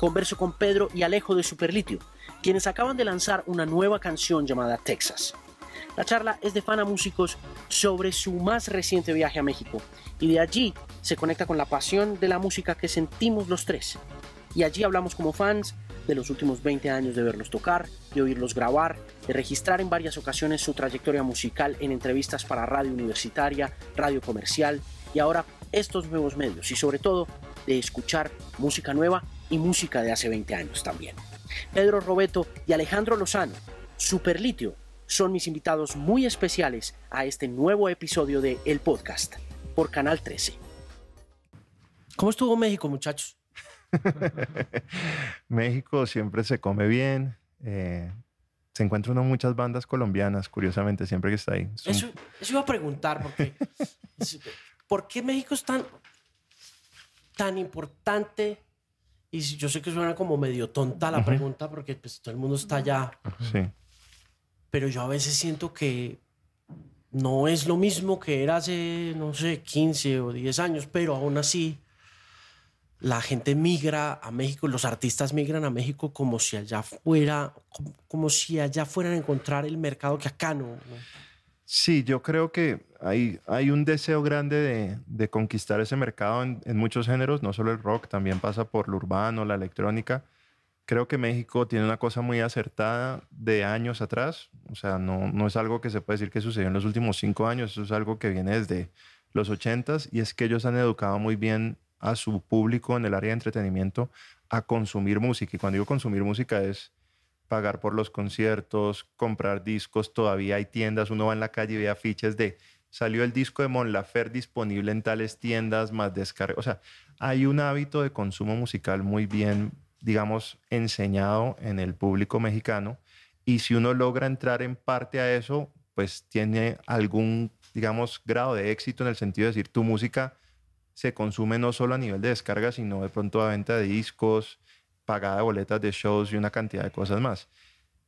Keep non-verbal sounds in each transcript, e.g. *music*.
converso con Pedro y Alejo de Superlitio, quienes acaban de lanzar una nueva canción llamada Texas. La charla es de Fana Músicos sobre su más reciente viaje a México y de allí se conecta con la pasión de la música que sentimos los tres. Y allí hablamos como fans de los últimos 20 años de verlos tocar, de oírlos grabar, de registrar en varias ocasiones su trayectoria musical en entrevistas para radio universitaria, radio comercial y ahora estos nuevos medios y sobre todo de escuchar música nueva y música de hace 20 años también. Pedro Robeto y Alejandro Lozano, Superlitio, son mis invitados muy especiales a este nuevo episodio de El Podcast por Canal 13. ¿Cómo estuvo México, muchachos? *laughs* México siempre se come bien. Eh, se encuentran muchas bandas colombianas, curiosamente, siempre que está ahí. Eso, iba a preguntar, porque *laughs* ¿por qué México es tan, tan importante? Y yo sé que suena como medio tonta la pregunta, porque pues, todo el mundo está allá. Sí. Pero yo a veces siento que no es lo mismo que era hace, no sé, 15 o 10 años, pero aún así la gente migra a México, los artistas migran a México como si allá fuera, como, si allá fueran a encontrar el mercado que acá no. Sí, yo creo que hay, un deseo grande de, conquistar ese mercado en, muchos géneros, no solo el rock, también pasa por lo urbano, la electrónica. Creo que México tiene una cosa muy acertada de años atrás, o sea, no, no es algo que se puede decir que sucedió en los últimos cinco años, eso es algo que viene desde los ochentas y es que ellos han educado muy bien a su público en el área de entretenimiento a consumir música. Y cuando digo consumir música es pagar por los conciertos, comprar discos, todavía hay tiendas, uno va en la calle y ve afiches de salió el disco de Mon Lafer disponible en tales tiendas, más descarga. O sea, hay un hábito de consumo musical muy bien, digamos, enseñado en el público mexicano. Y si uno logra entrar en parte a eso, pues tiene algún, digamos, grado de éxito en el sentido de decir, tu música se consume no solo a nivel de descarga, sino de pronto a venta de discos, pagada de boletas de shows y una cantidad de cosas más.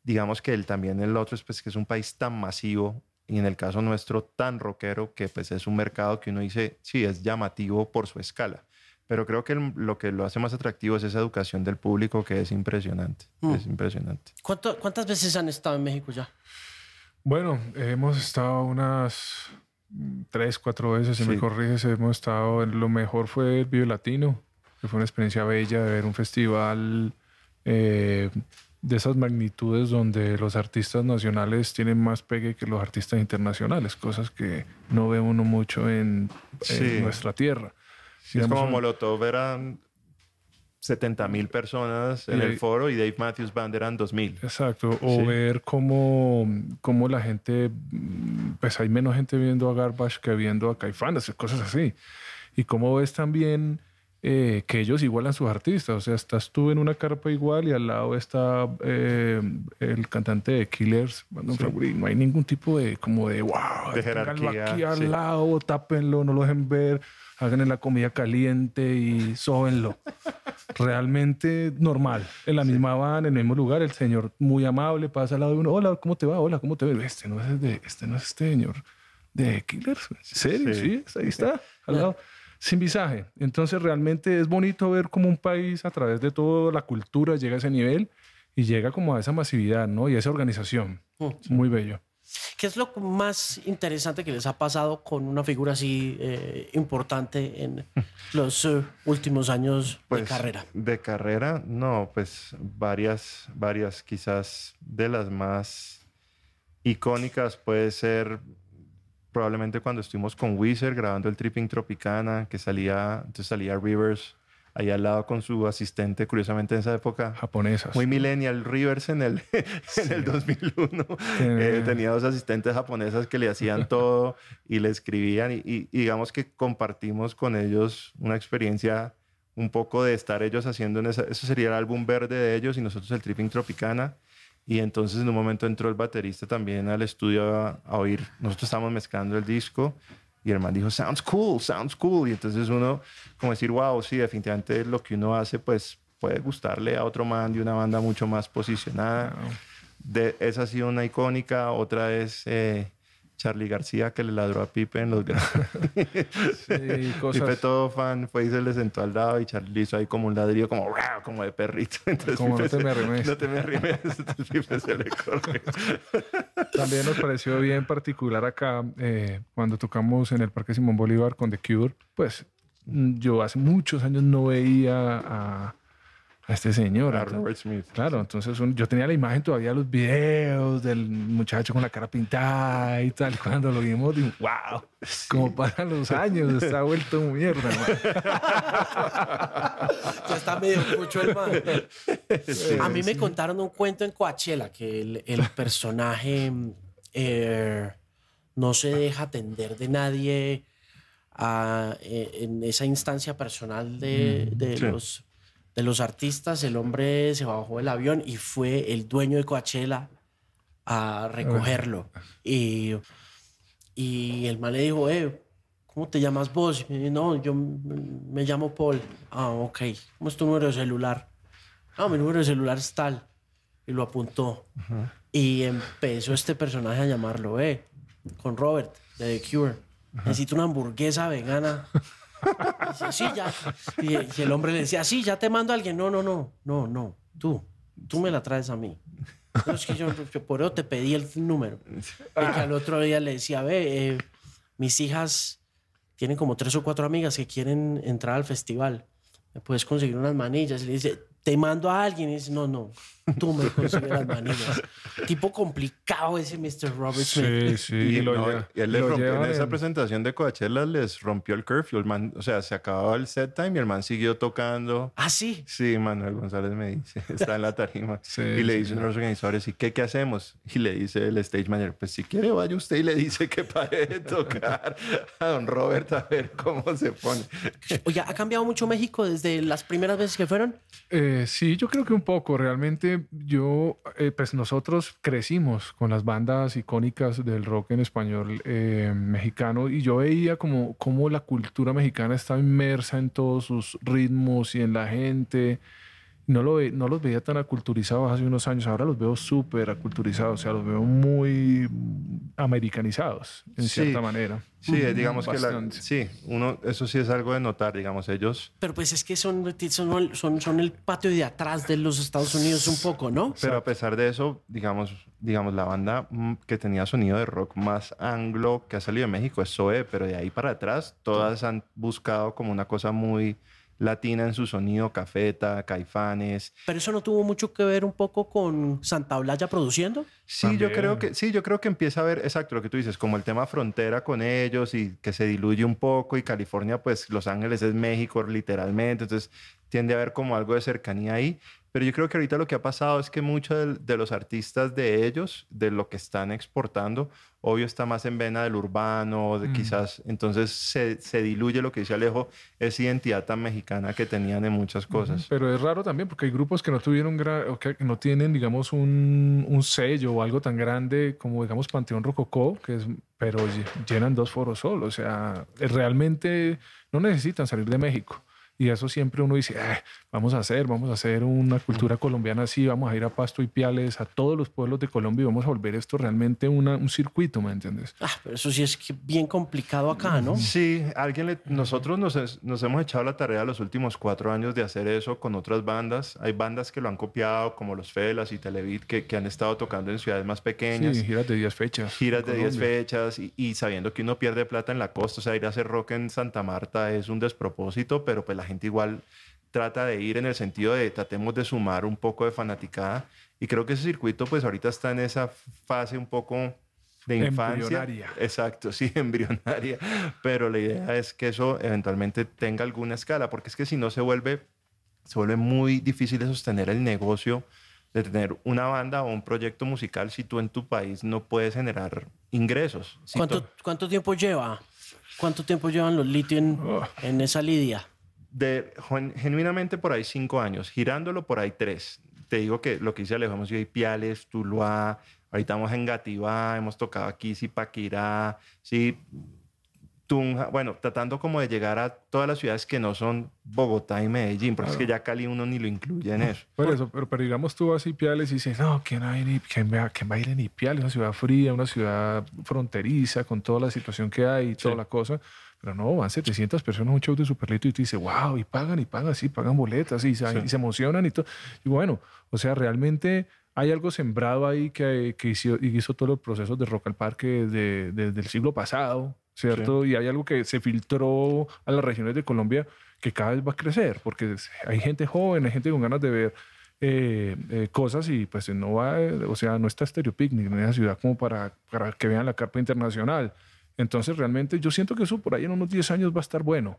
Digamos que el, también el otro es pues, que es un país tan masivo y en el caso nuestro tan rockero que pues es un mercado que uno dice, sí, es llamativo por su escala. Pero creo que lo que lo hace más atractivo es esa educación del público que es impresionante. Mm. Es impresionante. ¿Cuántas veces han estado en México ya? Bueno, hemos estado unas tres, cuatro veces, si me corriges, hemos estado, en lo mejor fue el Vive Latino, que fue una experiencia bella de ver un festival eh, de esas magnitudes donde los artistas nacionales tienen más pegue que los artistas internacionales, cosas que no ve uno mucho en, nuestra tierra. es como Molotov eran 70 mil personas en el foro y Dave Matthews Band eran 2 mil. Exacto. O ver cómo, cómo, la gente, pues hay menos gente viendo a Garbage que viendo a Caifanes, cosas así. Y cómo ves también eh, que ellos igualan sus artistas. O sea, estás tú en una carpa igual y al lado está eh, el cantante de Killers, No hay ningún tipo de como de wow, de jerarquía. aquí al lado, tápenlo, no lo dejen ver hagan la comida caliente y sóbenlo. *laughs* Realmente normal. En la misma van, en el mismo lugar, el señor muy amable pasa al lado de uno. Hola, ¿cómo te va? Hola, ¿cómo te ves? Este no es de, este no es este señor de Killers. ¿En serio? Sí, ahí está, al lado. Sin visaje. Entonces realmente es bonito ver cómo un país a través de toda la cultura llega a ese nivel y llega como a esa masividad, ¿no? Y a esa organización. Mm. Muy bello. ¿Qué es lo más interesante que les ha pasado con una figura así eh, importante en *laughs* los eh, últimos años de pues, carrera? De carrera, no, pues varias, varias, quizás de las más icónicas puede ser probablemente cuando estuvimos con Wizard grabando el Tripping Tropicana, que salía, entonces salía Rivers ahí al lado con su asistente, curiosamente en esa época. Japonesas. Muy millennial, Rivers en el, *laughs* en el 2001. Eh, tenía dos asistentes japonesas que le hacían *laughs* todo y le escribían y, digamos que compartimos con ellos una experiencia un poco de estar ellos haciendo en esa, eso sería el álbum verde de ellos y nosotros el Tripping Tropicana. Y entonces en un momento entró el baterista también al estudio a, a oír. Nosotros estábamos mezclando el disco y el man dijo, sounds cool, sounds cool. Y entonces uno, como decir, wow, sí, definitivamente lo que uno hace, pues puede gustarle a otro man de una banda mucho más posicionada. De, esa ha sido una icónica. Otra es eh, Charlie García que le ladró a Pipe en los *laughs* Sí, cosas. Pipe todo fan fue y se le sentó al lado y Charlie hizo ahí como un ladrillo como, como de perrito. *laughs* Entonces Como, Pipe "No te me arrimes". No te me arrimes. *laughs* Entonces Pipe se le corre. También nos pareció bien particular acá eh, cuando tocamos en el Parque Simón Bolívar con The Cure. Pues mm, yo hace muchos años no veía a, a este señor. A Entonces- Robert Smith. Claro, entonces un- yo tenía la imagen todavía, los videos del muchacho con la cara pintada y tal. *laughs* Cuando lo vimos, digo, wow, como pasan los años, está vuelto mierda. man". *laughs* Ya está medio mucho el man. A mí me contaron un cuento en Coachella que el, el personaje eh, no se deja atender de nadie a- eh, en esa instancia personal de, de sí. los, de los artistas. El hombre se bajó del avión y fue el dueño de Coachella a recogerlo. Y, y el man le dijo, eh, ¿cómo te llamas vos? Y, no, yo me llamo Paul. Ah, ok. ¿Cómo es tu número de celular? No, mi número de celular es tal. Y lo apuntó. Y empezó este personaje a llamarlo, eh, con Robert, de The Cure. Necesito una hamburguesa vegana. Sí, ya. Y, y el hombre le decía, sí, ya te mando a alguien. No, no, no, no, no. Tú, tú me la traes a mí. No, es que yo, yo por eso te pedí el número. Y que al otro día le decía, ve, eh, mis hijas tienen como tres o cuatro amigas que quieren entrar al festival. ¿Me puedes conseguir unas manillas? Y le dice, te mando a alguien. Y dice, no, no, tú me consigues las manillas. tipo complicado ese Mr. Robert Smith. Sí, sí. Y, lo no, y él les lo rompió, en llevan esa en- presentación de Coachella les rompió el curfew. El man, o sea, se acababa el set time y el man siguió tocando. Ah, sí. Sí, Manuel González me dice, *laughs* está en la tarima. Sí, y le sí, dicen los organizadores, ¿y qué, qué hacemos? Y le dice el stage manager, pues si quiere vaya usted y le dice que pare de tocar a don Robert a ver cómo se pone. Oye, ¿ha cambiado mucho México desde las primeras veces que fueron? Eh, sí, yo creo que un poco. Realmente yo, eh, pues nosotros crecimos con las bandas icónicas del rock en español eh, mexicano y yo veía como, como la cultura mexicana estaba inmersa en todos sus ritmos y en la gente. No, lo, ve- no los veía tan aculturizados hace unos años, ahora los veo súper aculturizados, o sea, los veo muy americanizados, en Sí. cierta manera. Sí, digamos que la, sí, uno, eso sí es algo de notar, digamos, ellos Pero pues es que son, son, son, son el patio de atrás de los Estados Unidos un poco, ¿no? Pero a pesar de eso, digamos, digamos la banda mm, que tenía sonido de rock más anglo que ha salido de México es Zoe, pero de ahí para atrás todas han buscado como una cosa muy latina en su sonido, Cafeta, Caifanes. Pero eso no tuvo mucho que ver un poco con Santa Olaya produciendo. Sí, yo creo que sí, yo creo que empieza a ver exacto lo que tú dices, como el tema frontera con ellos y que se diluye un poco y California pues Los Ángeles es México literalmente, entonces tiende a haber como algo de cercanía ahí, pero yo creo que ahorita lo que ha pasado es que muchos de, los artistas de ellos, de lo que están exportando, obvio está más en vena del urbano, de Mm. quizás, entonces se, se diluye lo que dice Alejo, esa identidad tan mexicana que tenían en muchas cosas. Pero es raro también porque hay grupos que no tuvieron o que no tienen, digamos, un, un sello o algo tan grande como, digamos, Panteón Rococó, que es, pero ll- llenan dos foros solo. O sea, realmente no necesitan salir de México. Y eso siempre uno dice, "Ah, vamos a hacer, vamos a hacer una cultura colombiana así, vamos a ir a Pasto y Piales, a todos los pueblos de Colombia y vamos a volver esto realmente una, un circuito, ¿me entiendes? Ah, pero eso sí es que bien complicado acá, ¿no? Sí, alguien le- nosotros nos, hemos echado la tarea los últimos cuatro años de hacer eso con otras bandas. Hay bandas que lo han copiado, como los Felas y Televid, que, que han estado tocando en ciudades más pequeñas. Sí, giras de 10 fechas. Giras de 10 Colombia. fechas y, y sabiendo que uno pierde plata en la costa, o sea, ir a hacer rock en Santa Marta es un despropósito, pero pues la gente igual trata de ir en el sentido de tratemos de sumar un poco de fanaticada y creo que ese circuito pues ahorita está en esa fase un poco de infancia. Embrionaria. Exacto, sí, *laughs* embrionaria, pero la idea es que eso eventualmente tenga alguna escala, porque es que si no se vuelve, se vuelve muy difícil de sostener el negocio de tener una banda o un proyecto musical si tú en tu país no puedes generar ingresos. Si ¿Cuánto, to- ¿Cuánto tiempo lleva? ¿Cuánto tiempo llevan los litio en, Oh. en esa lidia? De, gen- genuinamente por ahí cinco años, girándolo por ahí tres. Te digo que lo que hice Alejo, hemos ido a Ipiales, Tuluá, ahorita estamos en Gativá, hemos tocado aquí Zipaquirá, sí. Tunja, bueno, tratando como de llegar a todas las ciudades que no son Bogotá y Medellín, porque es que ya Cali uno ni lo incluye en eso. Por eso, pero, pero digamos tú vas a Ipiales y dices, no, ¿quién, hay en, quién, va, quién va a ir en Ipiales? Una ciudad fría, una ciudad fronteriza, con toda la situación que hay y toda la cosa. Pero no, van 700 personas a un show de Superlito y tú dices, wow, y pagan y pagan, sí, pagan boletas y, se- y se emocionan y todo. Y bueno, o sea, realmente hay algo sembrado ahí que, que hizo, hizo todos los procesos de Rock al Parque de- de- del siglo pasado, ¿cierto? Y hay algo que se filtró a las regiones de Colombia que cada vez va a crecer, porque hay gente joven, hay gente con ganas de ver eh, eh, cosas y pues no va, o sea, no está Stereo Picnic en esa ciudad como para, para que vean la carpa internacional. Entonces, realmente yo siento que eso por ahí en unos 10 años va a estar bueno.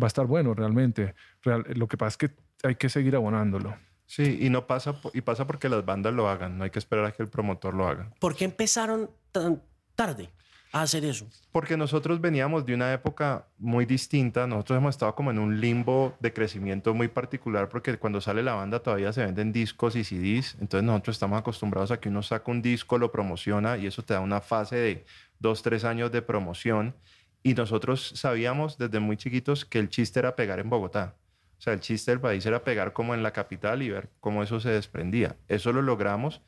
Va a estar bueno realmente. Real- lo que pasa es que hay que seguir abonándolo. Sí, y no pasa, y pasa porque las bandas lo hagan, no hay que esperar a que el promotor lo haga. ¿Por qué empezaron tan tarde a hacer eso? Porque nosotros veníamos de una época muy distinta, nosotros hemos estado como en un limbo de crecimiento muy particular porque cuando sale la banda todavía se venden discos y CDs, entonces nosotros estamos acostumbrados a que uno saca un disco, lo promociona y eso te da una fase de dos, tres años de promoción y nosotros sabíamos desde muy chiquitos que el chiste era pegar en Bogotá. O sea, el chiste del país era pegar como en la capital y ver cómo eso se desprendía. Eso lo logramos,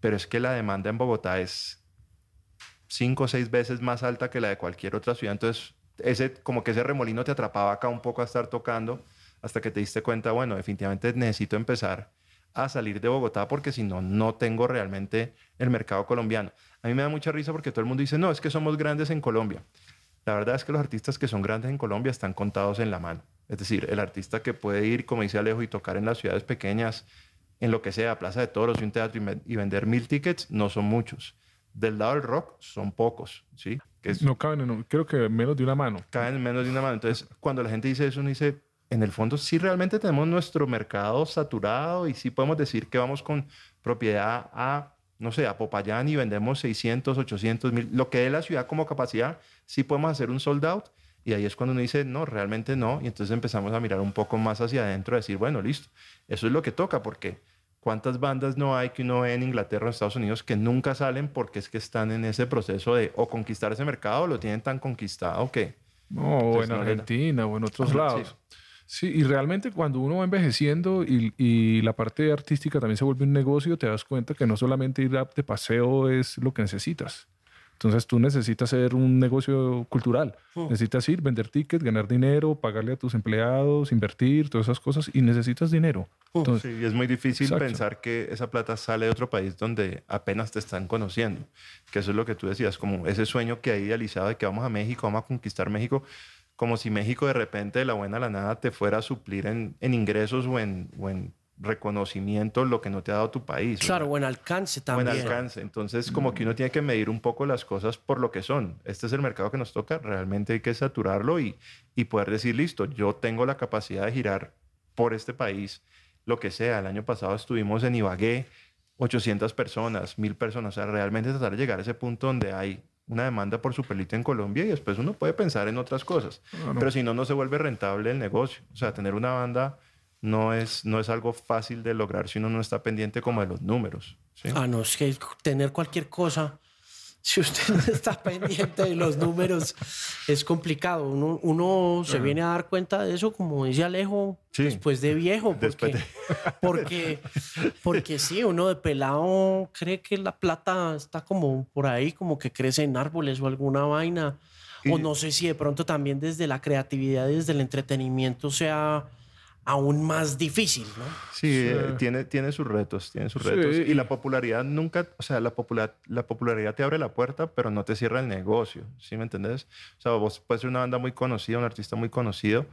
pero es que la demanda en Bogotá es cinco o seis veces más alta que la de cualquier otra ciudad. Entonces, ese, como que ese remolino te atrapaba acá un poco a estar tocando hasta que te diste cuenta, bueno, definitivamente necesito empezar a salir de Bogotá porque si no, no tengo realmente el mercado colombiano. A mí me da mucha risa porque todo el mundo dice, no, es que somos grandes en Colombia. La verdad es que los artistas que son grandes en Colombia están contados en la mano. Es decir, el artista que puede ir, como dice Alejo, y tocar en las ciudades pequeñas, en lo que sea, Plaza de Toros y un teatro y, vender mil tickets, no son muchos. Del lado del rock son pocos, ¿sí? Que es- No caben en, creo que menos de una mano. caen en menos de una mano. Entonces, cuando la gente dice eso, uno dice, en el fondo sí realmente tenemos nuestro mercado saturado y sí podemos decir que vamos con propiedad a, no sé, a Popayán y vendemos 600, 800 mil, lo que es la ciudad como capacidad, sí podemos hacer un sold out. Y ahí es cuando uno dice, no, realmente no. Y entonces empezamos a mirar un poco más hacia adentro, a decir, bueno, listo, eso es lo que toca, porque ¿cuántas bandas no hay que uno ve en Inglaterra o Estados Unidos que nunca salen porque es que están en ese proceso de o conquistar ese mercado o lo tienen tan conquistado que... No, o en no. Argentina o en otros Ajá, lados. Sí. Y realmente cuando uno va envejeciendo y, y la parte artística también se vuelve un negocio, te das cuenta que no solamente ir a- de paseo es lo que necesitas. Entonces tú necesitas ser un negocio cultural. Mm. Necesitas ir, vender tickets, ganar dinero, pagarle a tus empleados, invertir, todas esas cosas y necesitas dinero. Entonces, Sí, y es muy difícil Exacto. pensar que esa plata sale de otro país donde apenas te están conociendo. Que eso es lo que tú decías, como ese sueño que hay idealizado de que vamos a México, vamos a conquistar México, como si México de repente de la buena a la nada te fuera a suplir en, en ingresos o en, o en reconocimiento lo que no te ha dado tu país. Claro, buen alcance buen también. alcance. Entonces, como que uno tiene que medir un poco las cosas por lo que son. Este es el mercado que nos toca, realmente hay que saturarlo y, y poder decir, listo, yo tengo la capacidad de girar por este país, lo que sea. El año pasado estuvimos en Ibagué, 800 personas, 1000 personas. O sea, realmente tratar de llegar a ese punto donde hay una demanda por superlito en Colombia y después uno puede pensar en otras cosas. Claro. Pero si no, no se vuelve rentable el negocio. O sea, tener una banda no es, no es algo fácil de lograr si uno no está pendiente como de los números. ¿sí? Ah, no, es que tener cualquier cosa, si usted no está pendiente de los números, es complicado. Uno, uno se viene a dar cuenta de eso, como dice Alejo, Sí. después de viejo. Porque, de- *laughs* porque, porque sí, uno de pelado cree que la plata está como por ahí, como que crece en árboles o alguna vaina. O Y- no sé si de pronto también desde la creatividad, desde el entretenimiento sea aún más difícil, ¿no? Sí, eh, tiene, tiene sus retos, tiene sus retos. y- Y la popularidad nunca, o sea, la, popular, la popularidad te abre la puerta, pero no te cierra el negocio, ¿sí me entendés? O sea, vos puedes ser una banda muy conocida, un artista muy conocido,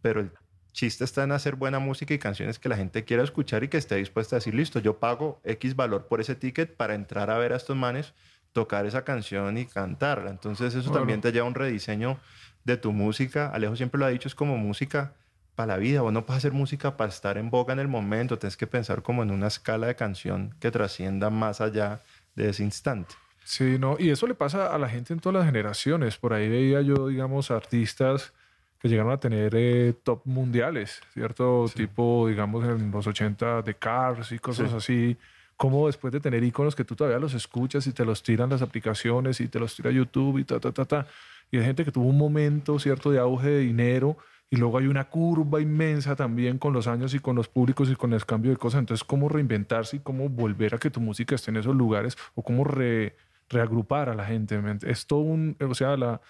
pero el chiste está en hacer buena música y canciones que la gente quiera escuchar y que esté dispuesta a decir, listo, yo pago X valor por ese ticket para entrar a ver a estos manes, tocar esa canción y cantarla. Entonces eso también te lleva a un rediseño de tu música. Alejo siempre lo ha dicho, es como música para la vida. Vos no puedes hacer música para estar en boga en el momento. Tienes que pensar como en una escala de canción que trascienda más allá de ese instante. Sí, no, y eso le pasa a la gente en todas las generaciones. Por ahí veía yo, digamos, artistas que llegaron a tener eh, top mundiales, ¿cierto? Tipo, digamos, en los 80 de Cars y cosas Sí. así. Como después de tener iconos que tú todavía los escuchas y te los tiran las aplicaciones y te los tira YouTube y ta, ta, ta, ta. y hay gente que tuvo un momento, ¿cierto?, de auge de dinero y luego hay una curva inmensa también con los años y con los públicos y con el cambio de cosas. Entonces, ¿cómo reinventarse y cómo volver a que tu música esté en esos lugares o cómo reagrupar a la gente? Es todo un, o sea, la,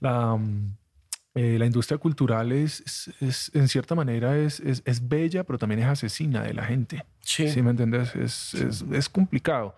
la, mm, eh, la industria cultural es, es, en cierta manera, es, es, bella, pero también es asesina de la gente. Sí. ¿Sí me entiendes? Es, complicado,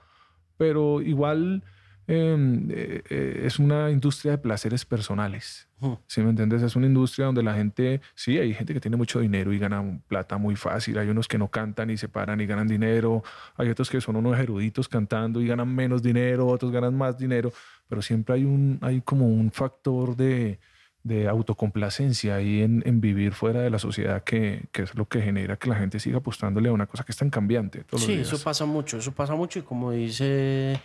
pero igual eh, eh, es una industria de placeres personales. ¿Sí me entiendes? Es una industria donde la gente, sí, hay gente que tiene mucho dinero y gana plata muy fácil. Hay unos que no cantan y se paran y ganan dinero. Hay otros que son unos eruditos cantando y ganan menos dinero. Otros ganan más dinero. Pero siempre hay, un, hay como un factor de, de autocomplacencia ahí en, en, vivir fuera de la sociedad que, que, es lo que genera que la gente siga apostándole a una cosa que es tan cambiante. sí, eso pasa mucho. Eso pasa mucho y como dice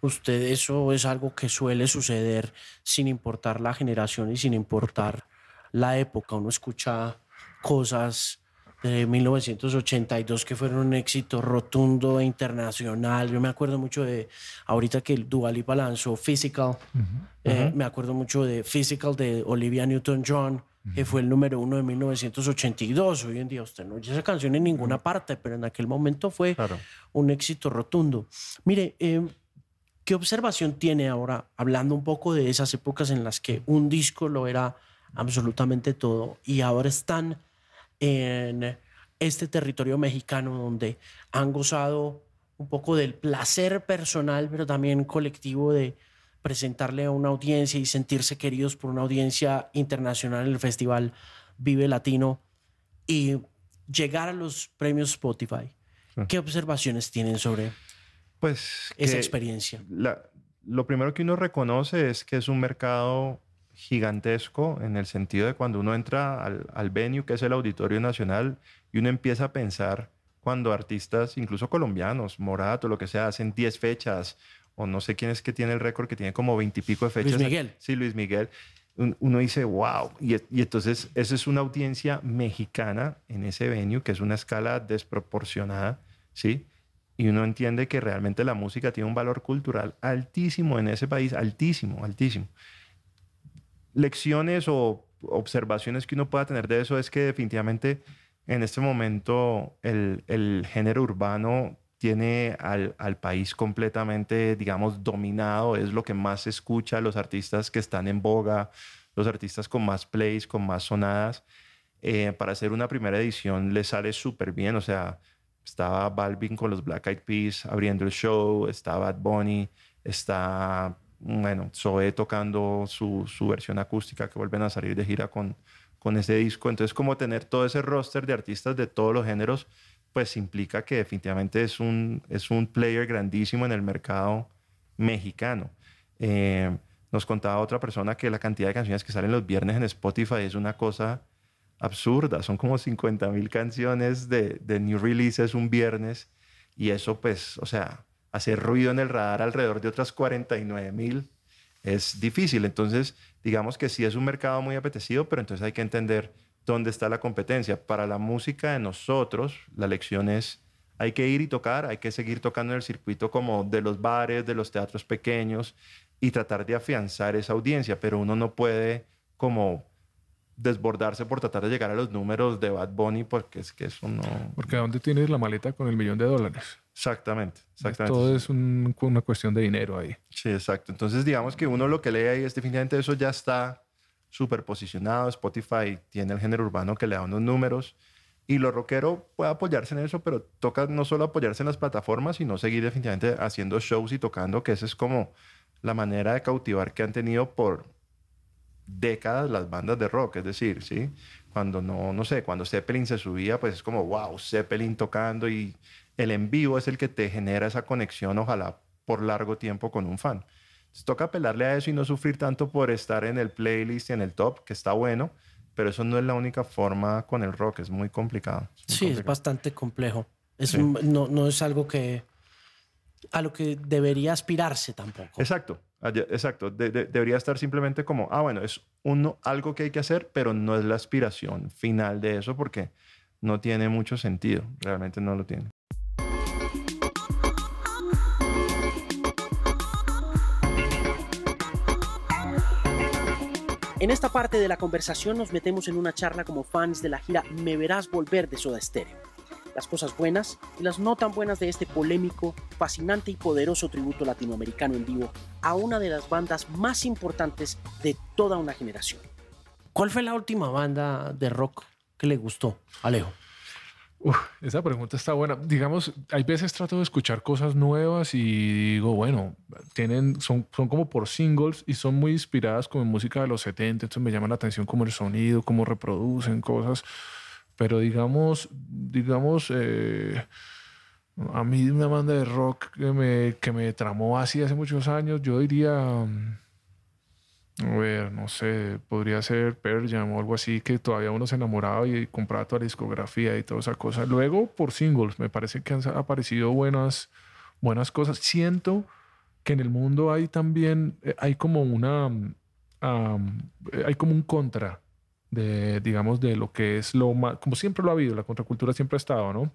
usted eso es algo que suele suceder sin importar la generación y sin importar la época. Uno escucha cosas de 1982 que fueron un éxito rotundo e internacional. Yo me acuerdo mucho de, ahorita que el Lipa lanzó Physical, eh, me acuerdo mucho de Physical de Olivia Newton-John, que fue el número uno de 1982. Hoy en día usted no oye esa canción en ninguna parte, pero en aquel momento fue un éxito rotundo. Mire, eh, ¿Qué observación tiene ahora, hablando un poco de esas épocas en las que un disco lo era absolutamente todo y ahora están en este territorio mexicano donde han gozado un poco del placer personal, pero también colectivo de presentarle a una audiencia y sentirse queridos por una audiencia internacional en el festival Vive Latino y llegar a los premios Spotify. ¿Qué observaciones tienen sobre pues esa experiencia? lo primero que uno reconoce es que es un mercado gigantesco en el sentido de cuando uno entra al, al venue, que es el Auditorio Nacional, y uno empieza a pensar cuando artistas, incluso colombianos, Morato, lo que sea, hacen 10 fechas, o no sé quién es que tiene el récord, que tiene como 20 y pico de fechas. Luis Miguel. Sí, Luis Miguel. Uno dice, wow. Y, y entonces, esa es una audiencia mexicana en ese venue, que es una escala desproporcionada, ¿sí? Y uno entiende que realmente la música tiene un valor cultural altísimo en ese país, altísimo, altísimo. Lecciones o observaciones que uno pueda tener de eso es que definitivamente en este momento el, el género urbano tiene al, al, país completamente, digamos, dominado, es lo que más se escucha, los artistas que están en boga, los artistas con más plays, con más sonadas. Eh, para hacer una primera edición le sale súper bien, o sea, estaba Balvin con los Black Eyed Peas abriendo el show, está Bad Bunny, está, bueno, Zoe tocando su, su, versión acústica que vuelven a salir de gira con, con ese disco. Entonces, como tener todo ese roster de artistas de todos los géneros, pues implica que definitivamente es un, es un player grandísimo en el mercado mexicano. Eh, nos contaba otra persona que la cantidad de canciones que salen los viernes en Spotify es una cosa absurda. Son como 50 mil canciones de, de, new releases un viernes y eso pues, o sea, hacer ruido en el radar alrededor de otras 49 mil es difícil. Entonces, digamos que sí es un mercado muy apetecido, pero entonces hay que entender dónde está la competencia. Para la música de nosotros, la lección es, hay que ir y tocar, hay que seguir tocando en el circuito como de los bares, de los teatros pequeños y tratar de afianzar esa audiencia, pero uno no puede como desbordarse por tratar de llegar a los números de Bad Bunny porque es que eso no... Porque ¿a dónde tienes la maleta con el millón de dólares? Exactamente, exactamente. Todo es una cuestión de dinero ahí. Sí, exacto. Entonces digamos que uno lo que lee ahí es definitivamente eso ya está súper posicionado. Spotify tiene el género urbano que le da unos números y lo rockero puede apoyarse en eso, pero toca no solo apoyarse en las plataformas, sino seguir definitivamente haciendo shows y tocando, que esa es como la manera de cautivar que han tenido por décadas las bandas de rock, es decir, ¿sí? Cuando no, no sé, cuando Zeppelin se subía, pues es como, wow, Zeppelin tocando y el en vivo es el que te genera esa conexión, ojalá por largo tiempo con un fan. Entonces toca apelarle a eso y no sufrir tanto por estar en el playlist y en el top, que está bueno, pero eso no es la única forma con el rock, es muy complicado. sí, es bastante complejo. Es no, no es algo que a lo que debería aspirarse tampoco. Exacto, exacto. debería estar simplemente como, ah, bueno, es uno, algo que hay que hacer, pero no es la aspiración final de eso porque no tiene mucho sentido, realmente no lo tiene. En esta parte de la conversación nos metemos en una charla como fans de la gira Me Verás Volver de Soda Stereo. Las cosas buenas y las no tan buenas de este polémico, fascinante y poderoso tributo latinoamericano en vivo a una de las bandas más importantes de toda una generación. ¿Cuál fue la última banda de rock que le gustó, Alejo? esa pregunta está buena. Digamos, hay veces trato de escuchar cosas nuevas y digo, bueno, tienen, son, son como por singles y son muy inspiradas como en música de los 70, entonces me llama la atención como el sonido, cómo reproducen cosas. Pero digamos, digamos, eh, a mí una banda de rock que me, que me tramó así hace muchos años, yo diría... A ver, no sé, podría ser Pearl Jam o algo así, que todavía uno se enamoraba y compraba toda la discografía y toda esa cosa. Luego, por singles, me parece que han aparecido buenas, buenas cosas. Siento que en el mundo hay también, eh, hay como una, eh, hay como un contra de, digamos, de lo que es lo más, como siempre lo ha habido, la contracultura siempre ha estado, ¿no?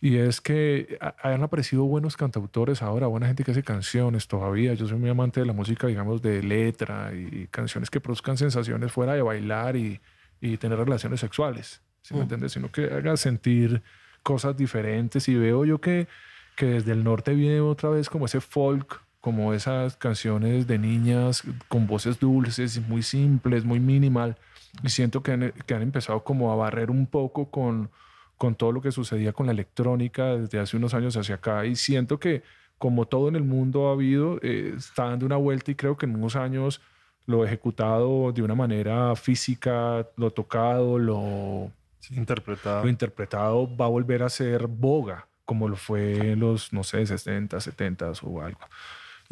Y es que han aparecido buenos cantautores ahora, buena gente que hace canciones todavía. Yo soy muy amante de la música, digamos, de letra y canciones que produzcan sensaciones fuera de bailar y, y tener relaciones sexuales, ¿sí me mm. entiendes? Sino que haga sentir cosas diferentes. Y veo yo que, que desde el norte viene otra vez como ese folk, como esas canciones de niñas con voces dulces, muy simples, muy minimal. Y siento que han, que han empezado como a barrer un poco con con todo lo que sucedía con la electrónica desde hace unos años hacia acá y siento que como todo en el mundo ha habido, eh, está dando una vuelta y creo que en unos años lo ejecutado de una manera física, lo tocado, lo interpretado. lo interpretado va a volver a ser boga, como lo fue en los, no sé, 60, 70 o algo.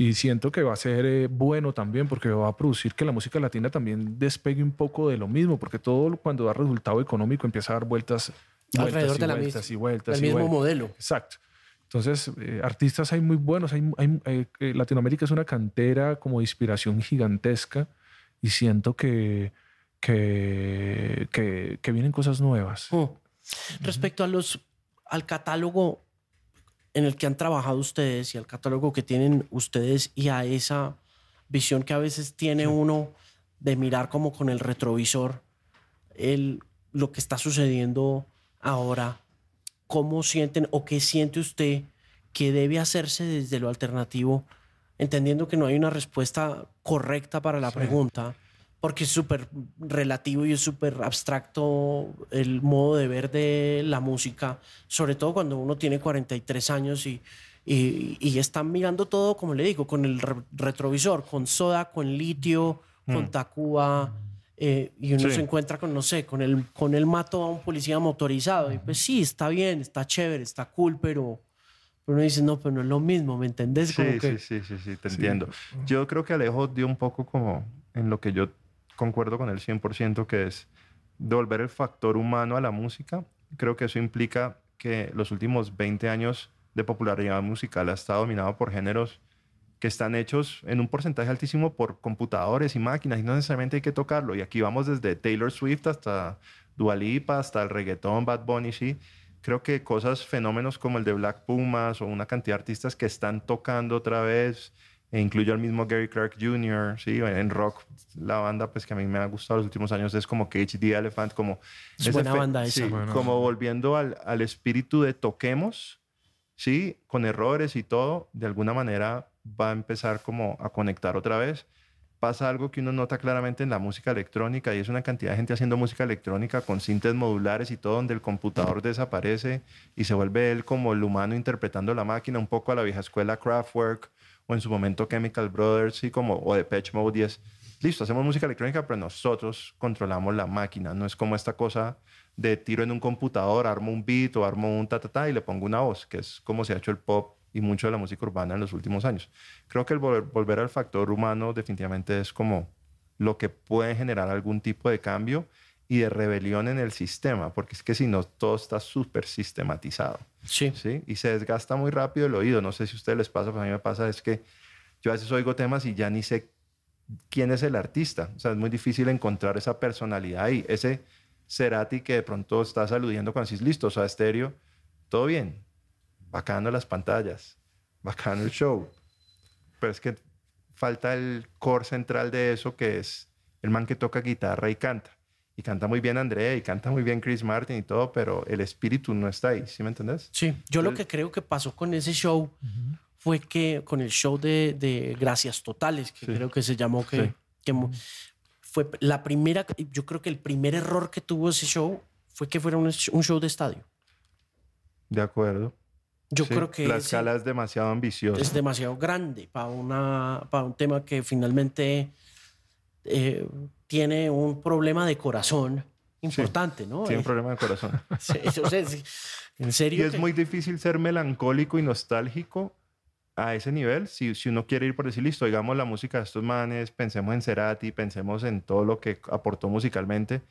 Y siento que va a ser eh, bueno también porque va a producir que la música latina también despegue un poco de lo mismo, porque todo cuando da resultado económico empieza a dar vueltas alrededor de la vueltas y vueltas del mismo modelo. Exacto. Entonces, eh, artistas hay muy buenos. Hay, eh, eh, Latinoamérica es una cantera como de inspiración gigantesca y siento que, que, que, vienen cosas nuevas. Mm. Respecto a los, al catálogo en el que han trabajado ustedes y al catálogo que tienen ustedes y a esa visión que a veces tiene uno de mirar como con el retrovisor el, lo que está sucediendo ahora, ¿cómo sienten o qué siente usted que debe hacerse desde lo alternativo, entendiendo que no hay una respuesta correcta para la pregunta? Porque es súper relativo y es súper abstracto el modo de ver de la música, sobre todo cuando uno tiene 43 años y, y, y están mirando todo, como le digo, con el retrovisor, con soda, con litio, con mm. Tacuba, eh, y uno se encuentra con, no sé, con el, con el mato a un policía motorizado. Y pues sí, está bien, está chévere, está cool, pero, uno dice, no, pero no es lo mismo, ¿me entendés? Sí, sí, sí, sí, sí, te entiendo. Yo creo que Alejo dio un poco como en lo que yo concuerdo con el 100%, que es devolver el factor humano a la música. Creo que eso implica que los últimos 20 años de popularidad musical ha estado dominado por géneros que están hechos en un porcentaje altísimo por computadores y máquinas y no necesariamente hay que tocarlo. Y aquí vamos desde Taylor Swift hasta Dua Lipa, hasta el reggaetón, Bad Bunny, sí. Creo que cosas, fenómenos como el de Black Pumas o una cantidad de artistas que están tocando otra vez, e incluyo al mismo Gary Clark Jr., ¿sí? En rock, la banda pues que a mí me ha gustado los últimos años es como Cage the Elephant, como... Es buena banda esa. como volviendo al, al espíritu de toquemos, ¿sí? Con errores y todo, de alguna manera va a empezar como a conectar otra vez. Pasa algo que uno nota claramente en la música electrónica y es una cantidad de gente haciendo música electrónica con sintes modulares y todo donde el computador desaparece y se vuelve él como el humano interpretando la máquina un poco a la vieja escuela Kraftwerk o en su momento Chemical Brothers y como o Depeche Mode y es listo, hacemos música electrónica pero nosotros controlamos la máquina, no es como esta cosa de tiro en un computador, armo un beat o armo un ta ta ta y le pongo una voz, que es como se ha hecho el pop y mucho de la música urbana en los últimos años. Creo que el volver, al factor humano definitivamente es como lo que puede generar algún tipo de cambio y de rebelión en el sistema, porque es que si no, todo está súper sistematizado. Sí. sí. Y se desgasta muy rápido el oído. No sé si a ustedes les pasa, pero a mí me pasa es que yo a veces oigo temas y ya ni sé quién es el artista. O sea, es muy difícil encontrar esa personalidad ahí. Ese Cerati que de pronto está saludiendo cuando decís, listo, o sea, estéreo, todo bien bacano las pantallas, bacano el show, pero es que falta el core central de eso que es el man que toca guitarra y canta. Y canta muy bien Andrea y canta muy bien Chris Martin y todo, pero el espíritu no está ahí, ¿sí me entendés? Sí, yo lo que creo que pasó con ese show fue que con el show de, de Gracias Totales, que creo que se llamó, que, que fue la primera, yo creo que el primer error que tuvo ese show fue que fuera un, show de estadio. De acuerdo. Yo creo que la escala es demasiado ambiciosa. Es demasiado grande para, una, para un tema que finalmente eh, tiene un problema de corazón importante, ¿no? Tiene un eh, problema de corazón. *laughs* sí, en serio. Y es muy difícil ser melancólico y nostálgico a ese nivel. Si, si uno quiere ir por decir, listo, digamos la música de estos manes, pensemos en Cerati, pensemos en todo lo que aportó musicalmente,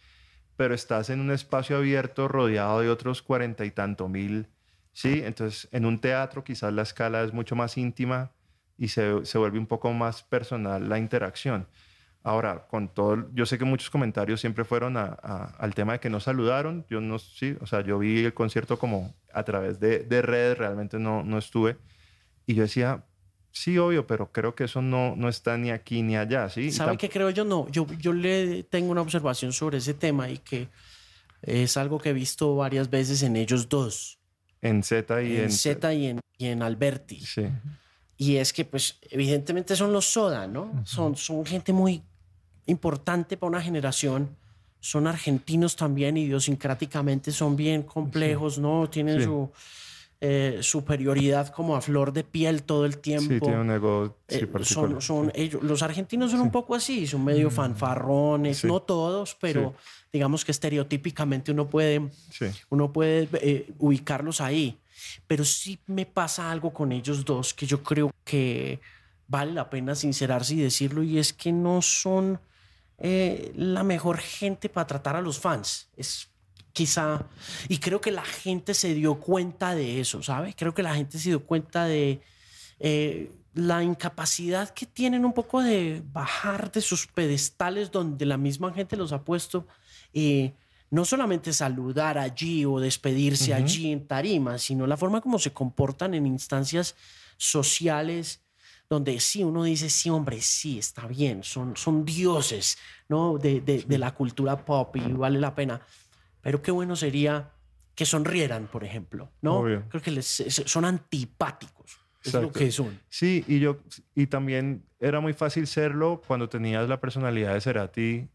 pero estás en un espacio abierto rodeado de otros cuarenta y tanto mil, ¿sí? Entonces, en un teatro quizás la escala es mucho más íntima y se, se vuelve un poco más personal la interacción. Ahora, con todo, yo sé que muchos comentarios siempre fueron a, al tema de que no saludaron. Yo no, sí, o sea, yo vi el concierto como a través de, de redes, realmente no, no estuve. Y yo decía, sí, obvio, pero creo que eso no, no está ni aquí ni allá, ¿sí? ¿Sabe qué creo yo? No, yo, yo le tengo una observación sobre ese tema y que es algo que he visto varias veces en ellos dos. En Z y en... En Z y en, y en Alberti. Sí. Y es que, pues, evidentemente son los Soda, ¿no? son, son gente muy importante para una generación. Son argentinos también, idiosincráticamente son bien complejos, ¿no? Tienen su eh, superioridad como a flor de piel todo el tiempo. Sí, tiene un ego eh, son, son ellos, Los argentinos son un poco así, son medio mm. fanfarrones, no todos, pero digamos que estereotípicamente uno puede, uno puede eh, ubicarlos ahí. Pero sí me pasa algo con ellos dos que yo creo que vale la pena sincerarse y decirlo, y es que no son eh, la mejor gente para tratar a los fans. Es quizá, y creo que la gente se dio cuenta de eso, ¿sabe? Creo que la gente se dio cuenta de eh, la incapacidad que tienen un poco de bajar de sus pedestales donde la misma gente los ha puesto. y no solamente saludar allí o despedirse allí en tarima, sino la forma como se comportan en instancias sociales donde sí uno dice, sí, hombre, sí, está bien, son, son dioses ¿no? de, de, la cultura pop y vale la pena. Pero qué bueno sería que sonrieran, por ejemplo, ¿no? Creo que les, son antipáticos. Es lo que son. Sí, y yo y también era muy fácil serlo cuando tenías la personalidad de Cerati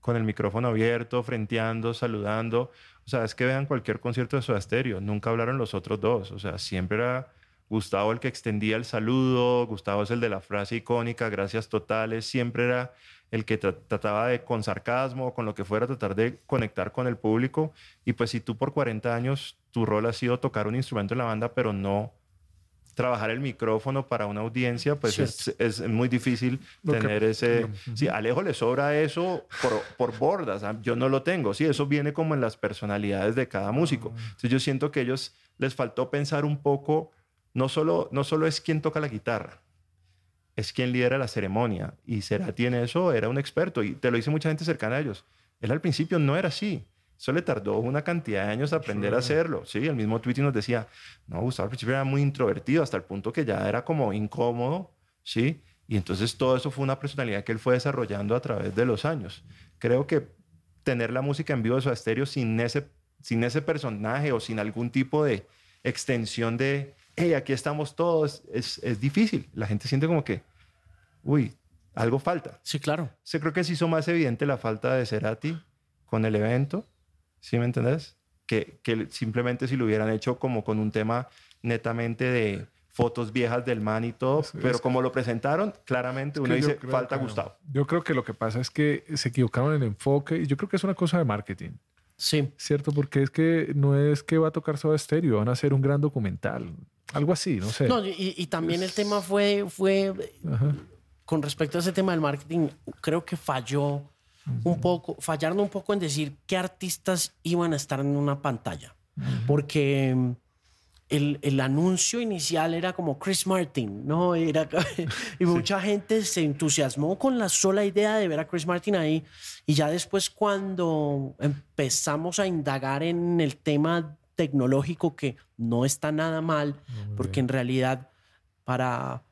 con el micrófono abierto, frenteando, saludando. O sea, es que vean cualquier concierto de su Stereo, nunca hablaron los otros dos. O sea, siempre era Gustavo el que extendía el saludo, Gustavo es el de la frase icónica, gracias totales, siempre era el que trataba de con sarcasmo, con lo que fuera, tratar de conectar con el público. Y pues si tú por 40 años tu rol ha sido tocar un instrumento en la banda, pero no trabajar el micrófono para una audiencia, pues es, muy difícil tener ese... Sí, a Alejo le sobra eso por, por bordas, ¿ah? yo no lo tengo, sí, eso viene como en las personalidades de cada músico. Ah. Entonces yo siento que a ellos les faltó pensar un poco no solo, no solo es quien toca la guitarra, es quien lidera la ceremonia. Y Cerati en eso era un experto. Y te lo dice mucha gente cercana a ellos. Él al principio no era así. Eso le tardó una cantidad de años aprender a hacerlo. Sí, el mismo Tweety nos decía, no, Gustavo al principio era muy introvertido hasta el punto que ya era como incómodo, ¿sí? Y entonces todo eso fue una personalidad que él fue desarrollando a través de los años. Creo que tener la música en vivo de su estéreo sin ese, sin ese personaje o sin algún tipo de extensión de, hey, aquí estamos todos, es, es difícil. La gente siente como que, uy, algo falta. Sí, claro. Se creo que se hizo más evidente la falta de Cerati con el evento, ¿sí me entendés? Que, que simplemente si lo hubieran hecho como con un tema netamente de fotos viejas del man y todo, pero como lo presentaron, claramente uno dice, falta Gustavo. Yo creo que lo que pasa es que se equivocaron en el enfoque y yo creo que es una cosa de marketing. Sí. ¿Cierto? Porque es que no es que va a tocar Soda Stereo, van a hacer un gran documental. Algo así, no sé. No, y, también el tema fue, fue con respecto a ese tema del marketing, creo que falló un poco, fallaron un poco en decir qué artistas iban a estar en una pantalla. Porque el, el, anuncio inicial era como Chris Martin, ¿no? Era, *laughs* y mucha gente se entusiasmó con la sola idea de ver a Chris Martin ahí. Y ya después cuando empezamos a indagar en el tema tecnológico, que no está nada mal, porque en realidad para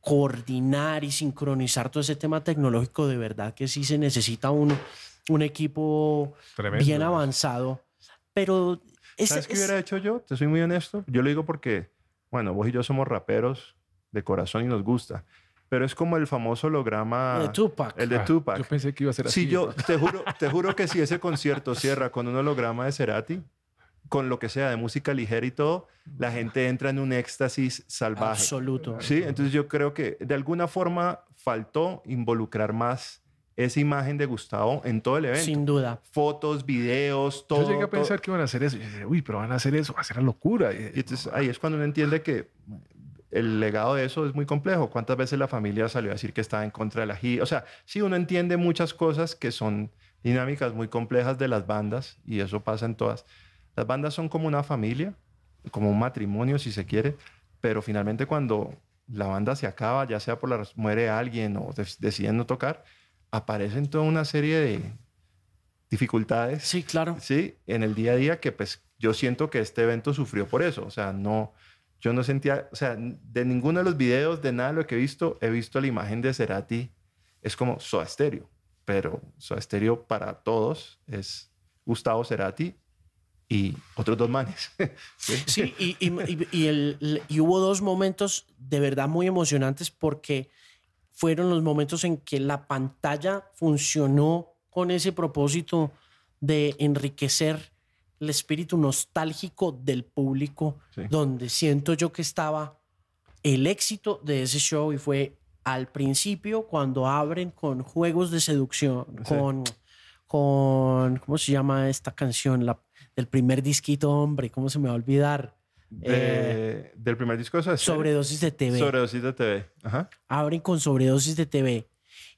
coordinar y sincronizar todo ese tema tecnológico, de verdad que sí se necesita un, un equipo Tremendo. bien avanzado. Pero es, ¿Sabes qué hubiera hecho yo? Te soy muy honesto. Yo lo digo porque, bueno, vos y yo somos raperos de corazón y nos gusta. Pero es como el famoso holograma. de Tupac. El de Ah, Tupac. Yo pensé que iba a ser así. Si yo, te juro, te juro que si ese concierto cierra con un holograma de Cerati, con lo que sea de música ligera y todo, la gente entra en un éxtasis salvaje. Absoluto. Sí, entonces yo creo que de alguna forma faltó involucrar más esa imagen de Gustavo en todo el evento. Sin duda. Fotos, videos, todo. Yo llegué a todo. pensar que iban a hacer eso. Y dije, uy, pero van a hacer eso, va a ser la locura. Y- Y entonces ahí es cuando uno entiende que el legado de eso es muy complejo. ¿Cuántas veces la familia salió a decir que estaba en contra de la gira? O sea, sí, uno entiende muchas cosas que son dinámicas muy complejas de las bandas y eso pasa en todas. Las bandas son como una familia, como un matrimonio si se quiere, pero finalmente cuando la banda se acaba, ya sea por la muere alguien o deciden no tocar, aparecen toda una serie de dificultades Sí, claro. sí, en el día a día que pues yo siento que este evento sufrió por eso. O sea, no, yo no sentía, o sea, de ninguno de los videos, de nada de lo que he visto, he visto la imagen de Cerati. Es como Soda Stereo, pero Soda Stereo para todos es Gustavo Cerati y otros dos manes. *laughs* sí. Sí, y, y- y- el- y hubo dos momentos de verdad muy emocionantes porque fueron los momentos en que la pantalla funcionó con ese propósito de enriquecer el espíritu nostálgico del público, Sí. donde siento yo que estaba el éxito de ese show y fue al principio cuando abren con juegos de seducción, Sí. con, con, ¿cómo se llama esta canción? La, del primer disquito, hombre, ¿cómo se me va a olvidar? De- del primer disco de. Sobredosis de TV. Sobredosis de TV. Ajá. Abren con Sobredosis de TV.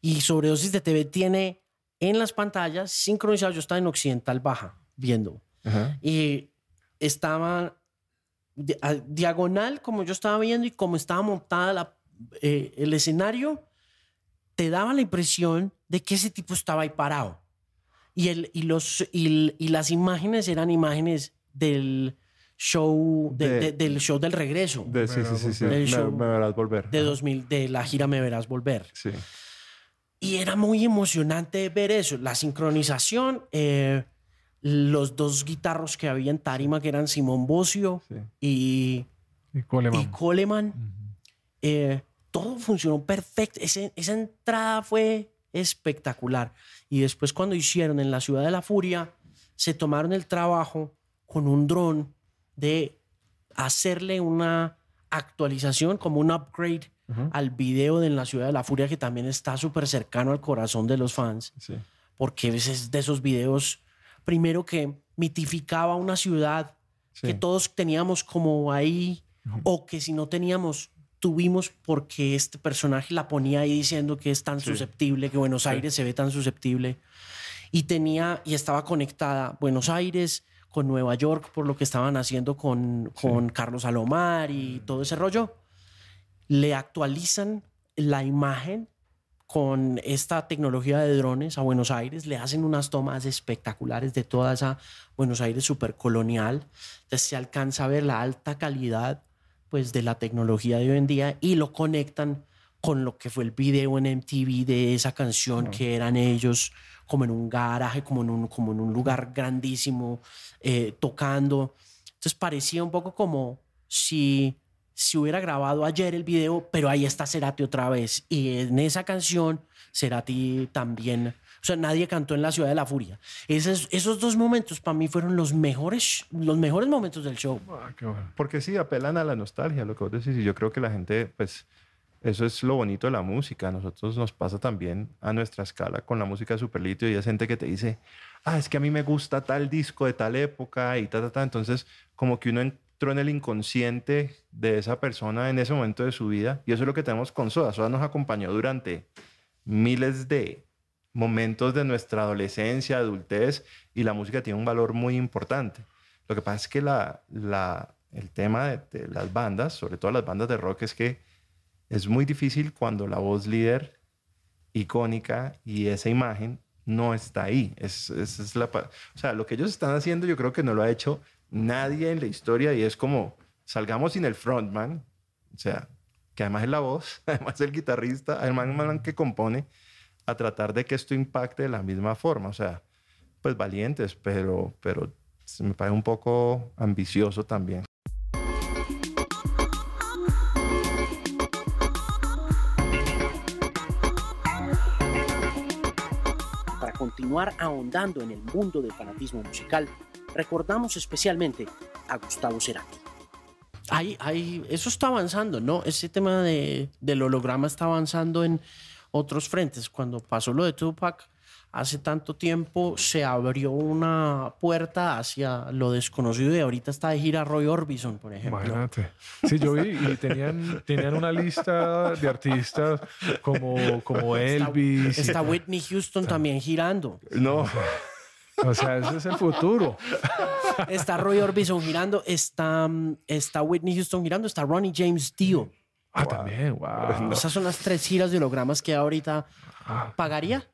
Y Sobredosis de TV tiene en las pantallas sincronizado. Yo estaba en Occidental Baja viendo. Ajá. Y estaba di- diagonal, como yo estaba viendo, y como estaba montada la- eh, el escenario, te daba la impresión de que ese tipo estaba ahí parado. Y, el, y, los, y, y las imágenes eran imágenes del show, de- De- de- del show del regreso De- sí, sí, sí, sí. Del Me, show me verás volver. de Ajá. 2000, de la gira Me Verás Volver. Sí. Y era muy emocionante ver eso, la sincronización, eh, los dos guitarros que había en Tarima, que eran Simón Bocio Sí. y, Y Coleman. y Coleman. Eh, todo funcionó perfecto. Ese- esa entrada fue espectacular. Y después cuando hicieron en la Ciudad de la Furia, se tomaron el trabajo con un dron de hacerle una actualización, como un upgrade al video de En la Ciudad de la Furia, que también está súper cercano al corazón de los fans, Sí. porque es de esos videos, primero que mitificaba una ciudad Sí. que todos teníamos como ahí, o que si no teníamos, tuvimos porque este personaje la ponía ahí diciendo que es tan Sí. susceptible, que Buenos Aires se ve tan susceptible. Y tenía, y estaba conectada Buenos Aires con Nueva York por lo que estaban haciendo con, con Carlos Alomar y todo ese rollo. Le actualizan la imagen con esta tecnología de drones a Buenos Aires, le hacen unas tomas espectaculares de toda esa Buenos Aires supercolonial. Entonces se alcanza a ver la alta calidad pues de la tecnología de hoy en día y lo conectan con lo que fue el video en MTV de esa canción que eran ellos como en un garaje, como en un, como en un lugar grandísimo, eh, tocando. Entonces parecía un poco como si si hubiera grabado ayer el video, pero ahí está Cerati otra vez. Y en esa canción, Cerati también. O sea, nadie cantó en la ciudad de la furia. Esos, esos dos momentos para mí fueron los mejores, los mejores momentos del show. Ah, qué bueno. Porque sí, apelan a la nostalgia, lo que vos decís. Y yo creo que la gente, pues, eso es lo bonito de la música. Nosotros nos pasa también a nuestra escala con la música de Superlitio y hay gente que te dice, ah, es que a mí me gusta tal disco de tal época y ta, ta, ta. Entonces, como que uno entró en el inconsciente de esa persona en ese momento de su vida. Y eso es lo que tenemos con Soda. Soda nos acompañó durante miles de momentos de nuestra adolescencia, adultez, y la música tiene un valor muy importante. Lo que pasa es que la, la, el tema de las bandas, sobre todo las bandas de rock, es que es muy difícil cuando la voz líder icónica y esa imagen no está ahí. Es, es, es la, o sea, lo que ellos están haciendo yo creo que no lo ha hecho nadie en la historia y es como salgamos sin el frontman, o sea, que además es la voz, *laughs* además el guitarrista, además el man que compone, a tratar de que esto impacte de la misma forma. O sea, pues valientes, pero, pero me parece un poco ambicioso también. Continuar ahondando en el mundo del fanatismo musical, recordamos especialmente a Gustavo Cerati. Ahí, ahí, eso está avanzando, ¿no? Ese tema de, del holograma está avanzando en otros frentes. Cuando pasó lo de Tupac, hace tanto tiempo se abrió una puerta hacia lo desconocido y ahorita está de gira Roy Orbison, por ejemplo. Imagínate. Sí, yo vi y tenían, tenían una lista de artistas como, como Elvis. Está, está Whitney Houston también girando. No. O sea, ese es el futuro. Está Roy Orbison girando, está, está Whitney Houston girando, está Ronnie James Dio. Ah, también, wow. Esas son las tres giras de hologramas que ahorita pagaría.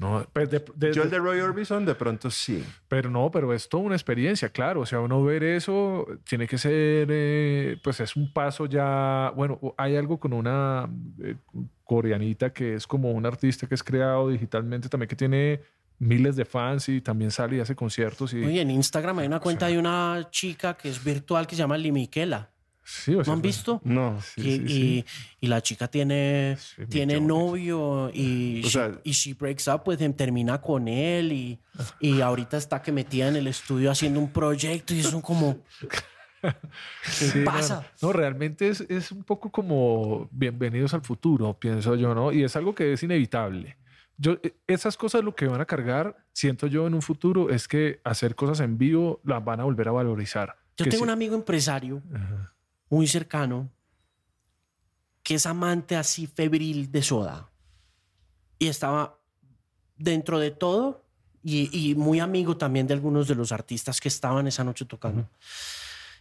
No, pues de- de- Yo el de Roy Orbison de pronto sí. Pero no, pero es toda una experiencia, claro. O sea, uno ver eso tiene que ser, eh, pues es un paso ya. Bueno, hay algo con una eh, coreanita que es como un artista que es creado digitalmente también, que tiene miles de fans y también sale y hace conciertos. Y, Oye, en Instagram hay una cuenta de una chica que es virtual que se llama Limiquela. Sí, o ¿No han visto? No. Sí, y, sí, y- y la chica tiene, tiene novio y, O she, sea- y she breaks up with him, termina con él y, y ahorita está que metida en el estudio haciendo un proyecto y eso como... *laughs* Sí, pasa? No, no, realmente es, es un poco como bienvenidos al futuro, pienso yo, ¿no? Y es algo que es inevitable. Yo, e- esas cosas lo que van a cargar, siento yo en un futuro, es que hacer cosas en vivo las van a volver a valorizar. Yo tengo sí- un amigo empresario Ajá. Muy cercano que es amante así febril de soda y estaba dentro de todo y, y muy amigo también de algunos de los artistas que estaban esa noche tocando.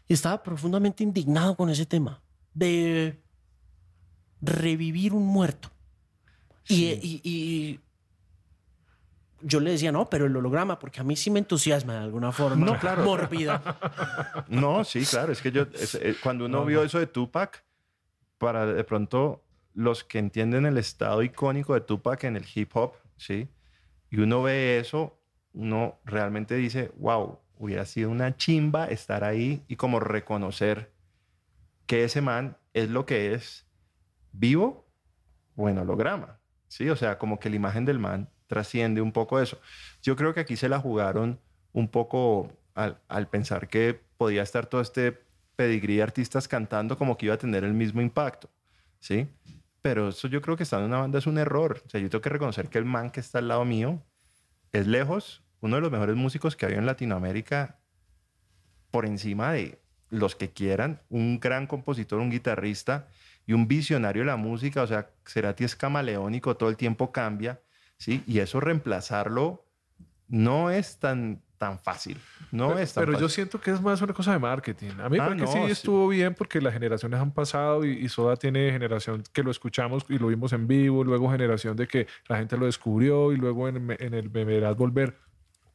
Y estaba profundamente indignado con ese tema de revivir un muerto. Y, y- y yo le decía, no, pero el holograma, porque a mí sí me entusiasma de alguna forma No, claro. mórbida. *laughs* No, sí, claro. Es que yo, es- eh, cuando uno No, vio no. eso de Tupac, para de pronto los que entienden el estado icónico de Tupac en el hip hop, ¿sí? Y uno ve eso, uno realmente dice, wow, hubiera sido una chimba estar ahí y como reconocer que ese man es lo que es vivo o en holograma, ¿sí? O sea, como que la imagen del man trasciende un poco eso. Yo creo que aquí se la jugaron un poco al, pensar que podía estar todo este pedigrí de artistas cantando como que iba a tener el mismo impacto, ¿sí? Pero eso yo creo que estando en una banda es un error. O sea, yo tengo que reconocer que el man que está al lado mío es lejos uno de los mejores músicos que hay en Latinoamérica por encima de los que quieran, un gran compositor, un guitarrista y un visionario de la música, o sea, Cerati es camaleónico, todo el tiempo cambia, ¿sí? Y eso reemplazarlo no es tan, tan fácil, no pero, es tan pero yo siento que es más una cosa de marketing. A mí me Ah, parece que no, sí sí. estuvo bien porque las generaciones han pasado y, y Soda tiene generación que lo escuchamos y lo vimos en vivo, luego generación de que la gente lo descubrió y luego en, en el Me Verás Volver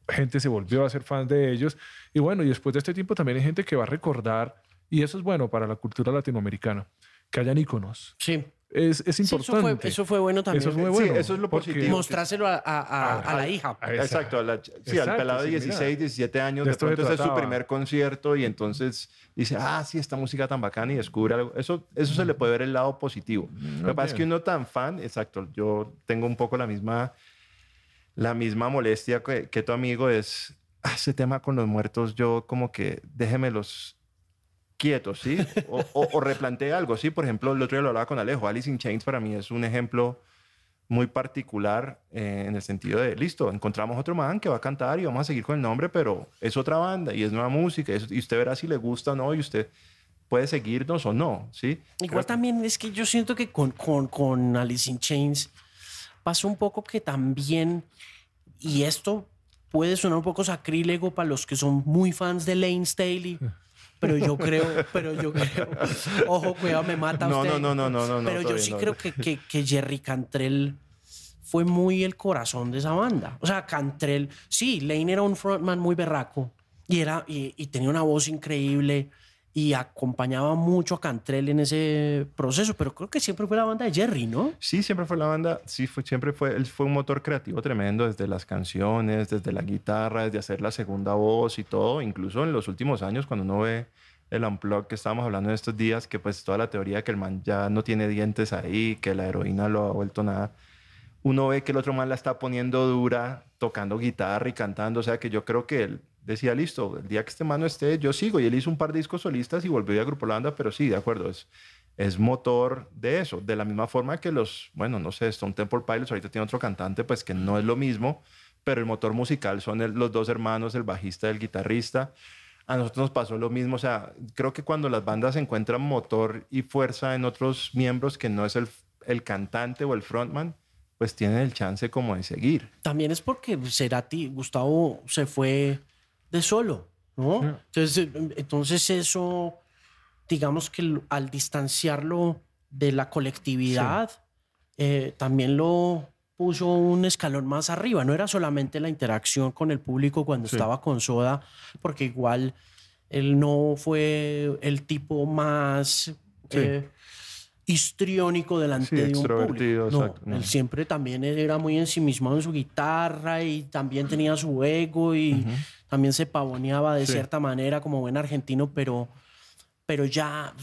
gente se volvió a ser fan de ellos. Y bueno, y después de este tiempo también hay gente que va a recordar, y eso es bueno para la cultura latinoamericana, que hayan íconos. Sí. Es, es Sí, eso, fue, importante. eso fue bueno también. Eso es muy Sí, bueno. eso es lo positivo. Mostrárselo a, a- a- a la hija. Exacto, a la sí, Exacto, al pelado de sí, mira. 16, 17 años, De de pronto ese es su primer concierto y entonces dice, ah, sí, esta música tan bacana y descubre algo. Eso, eso se le puede ver el lado positivo. Lo que pasa es que uno tan fan, exacto, yo tengo un poco la misma, la misma molestia que, que tu amigo es, "Ah, ese tema con los muertos, yo como que déjemelos quietos, ¿sí? O, o, o replantee algo, ¿sí? Por ejemplo, el otro día lo hablaba con Alejo, Alice in Chains para mí es un ejemplo muy particular eh, en el sentido de, listo, encontramos otro man que va a cantar y vamos a seguir con el nombre, pero es otra banda y es nueva música y, es- y usted verá si le gusta o no y usted puede seguirnos o no, ¿sí? Igual también es que yo siento que con, con, con Alice in Chains pasó un poco que también, y esto puede sonar un poco sacrílego para los que son muy fans de Lane Staley, pero yo creo, pero yo creo, ojo, cuidado, me mata No, usted. no, no, no, no, no, no, Pero yo sí creo que, que, que Jerry Cantrell fue muy el corazón de esa banda. O sea, Cantrell, sí, Lane era un frontman muy berraco y, era, y, y tenía una voz increíble y acompañaba mucho a Cantrell en ese proceso, pero creo que siempre fue la banda de Jerry, ¿no? Sí, siempre fue la banda, sí, fue, siempre fue, él fue un motor creativo tremendo desde las canciones, desde la guitarra, desde hacer la segunda voz y todo, incluso en los últimos años cuando uno ve el unplug que estábamos hablando en estos días, que pues toda la teoría que el man ya no tiene dientes ahí, que la heroína lo ha vuelto nada, uno ve que el otro man la está poniendo dura, tocando guitarra y cantando, o sea que yo creo que él decía, listo, el día que este man no esté, yo sigo. Y él hizo un par de discos solistas y volvió a Grupo La Banda, pero sí, de acuerdo, es, es motor de eso. De la misma forma que los, bueno, no sé, Stone Temple Pilots ahorita tiene otro cantante, pues que no es lo mismo, pero el motor musical son los dos hermanos, el bajista y el guitarrista. A nosotros nos pasó lo mismo, o sea, creo que cuando las bandas encuentran motor y fuerza en otros miembros que no es el, el cantante o el frontman, pues tienen el chance como de seguir. También es porque Cerati, Gustavo se fue de solo, ¿no? Entonces, entonces eso, digamos que al distanciarlo de la colectividad, eh, también lo puso un escalón más arriba. No era solamente la interacción con el público cuando estaba con Soda, porque igual él no fue el tipo más eh, histriónico delante de un público. No, Él siempre también era muy ensimismado en su guitarra y también tenía su ego y también se pavoneaba de cierta manera como buen argentino, pero, pero ya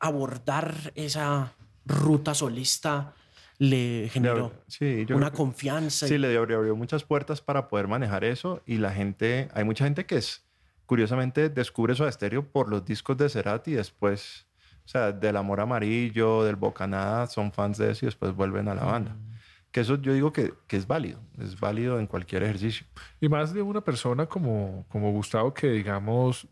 abordar esa ruta solista le generó una confianza. Sí, le abrió, muchas puertas para poder manejar eso y la gente, hay mucha gente que es, curiosamente descubre su estéreo por los discos de Cerati y después, sea, del Amor Amarillo, del Bocanada, son fans de eso y después vuelven a la banda. Mm que eso yo digo que, que, es válido, es válido en cualquier ejercicio. Y más de una persona como, como Gustavo, que digamos,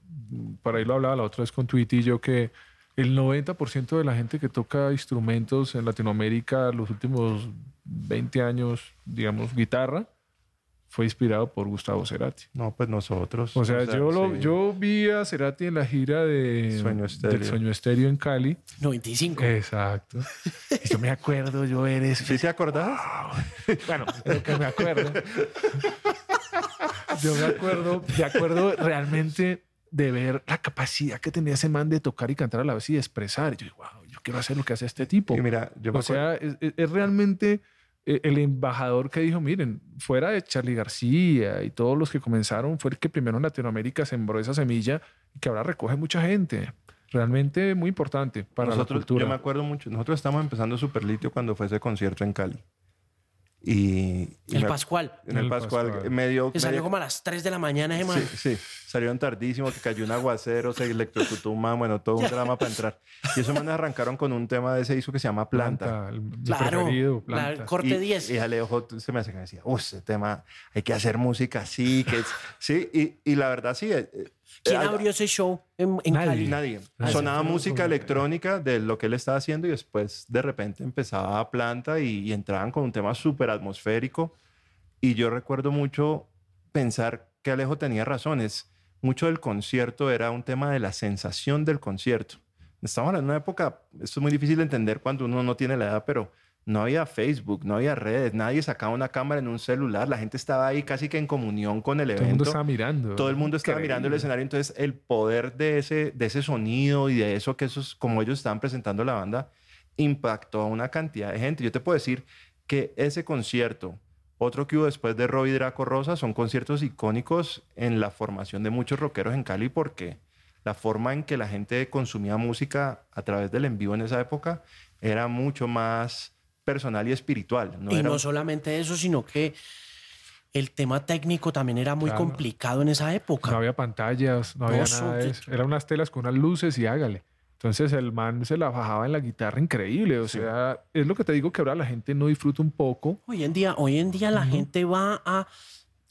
para ahí lo hablaba la otra vez con yo, que el 90% de la gente que toca instrumentos en Latinoamérica los últimos 20 años, digamos, guitarra, fue inspirado por Gustavo Cerati. No, pues nosotros. O sea, yo, lo, yo vi a Cerati en la gira de Sueño Estéreo. del Sueño Estéreo en Cali. 95. Exacto. Y yo me acuerdo, yo eres. ¿Sí se acordás? Bueno, lo que me acuerdo. Yo me acuerdo, de acuerdo realmente de ver la capacidad que tenía ese man de tocar y cantar a la vez y de expresar. yo digo, wow, yo quiero hacer lo que hace este tipo. Y mira, yo o sea, es realmente eh, el embajador que dijo, miren, fuera de Charlie García y todos los que comenzaron, fue el que primero en Latinoamérica sembró esa semilla y que ahora recoge mucha gente. Realmente muy importante para nosotros, la cultura. Yo me acuerdo mucho, nosotros estábamos empezando Superlitio cuando fue ese concierto en Cali. Y, el Pascual. En el, Pascual, medio. Que salió como a las 3 de la mañana, Sí, sí. Salieron tardísimo, que cayó un aguacero, se electrocutó un man, bueno, todo un drama para entrar. Y esos manes arrancaron con un tema de ese disco que se llama Planta. claro, planta. corte 10. Y, y Alejo se me hace que me decía, uff, ese tema, hay que hacer música así, que sí, y, y la verdad sí, eh, ¿Quién abrió ese show en, en nadie, Cali? Nadie. Sonaba música electrónica de lo que él estaba haciendo y después de repente empezaba a planta y, entraban con un tema súper atmosférico. Y yo recuerdo mucho pensar que Alejo tenía razones. Mucho del concierto era un tema de la sensación del concierto. Estamos en una época, esto es muy difícil de entender cuando uno no tiene la edad, pero no había Facebook, no había redes, nadie sacaba una cámara en un celular, la gente estaba ahí casi que en comunión con el evento. Todo el mundo estaba mirando. Todo el mundo estaba mirando el escenario, entonces el poder de ese, de ese sonido y de eso que esos, como ellos estaban presentando la banda, impactó a una cantidad de gente. Yo te puedo decir que ese concierto, otro que hubo después de Roy Draco Rosa, son conciertos icónicos en la formación de muchos rockeros en Cali porque la forma en que la gente consumía música a través del en vivo en esa época era mucho más personal y espiritual. y no solamente eso, sino que el tema técnico también era muy complicado en esa época. No había pantallas, no, había nada de eso. Eran unas telas con unas luces y hágale. Entonces el man se la bajaba en la guitarra increíble. O sea, es lo que te digo que ahora la gente no disfruta un poco. Hoy en día, hoy en día la gente va a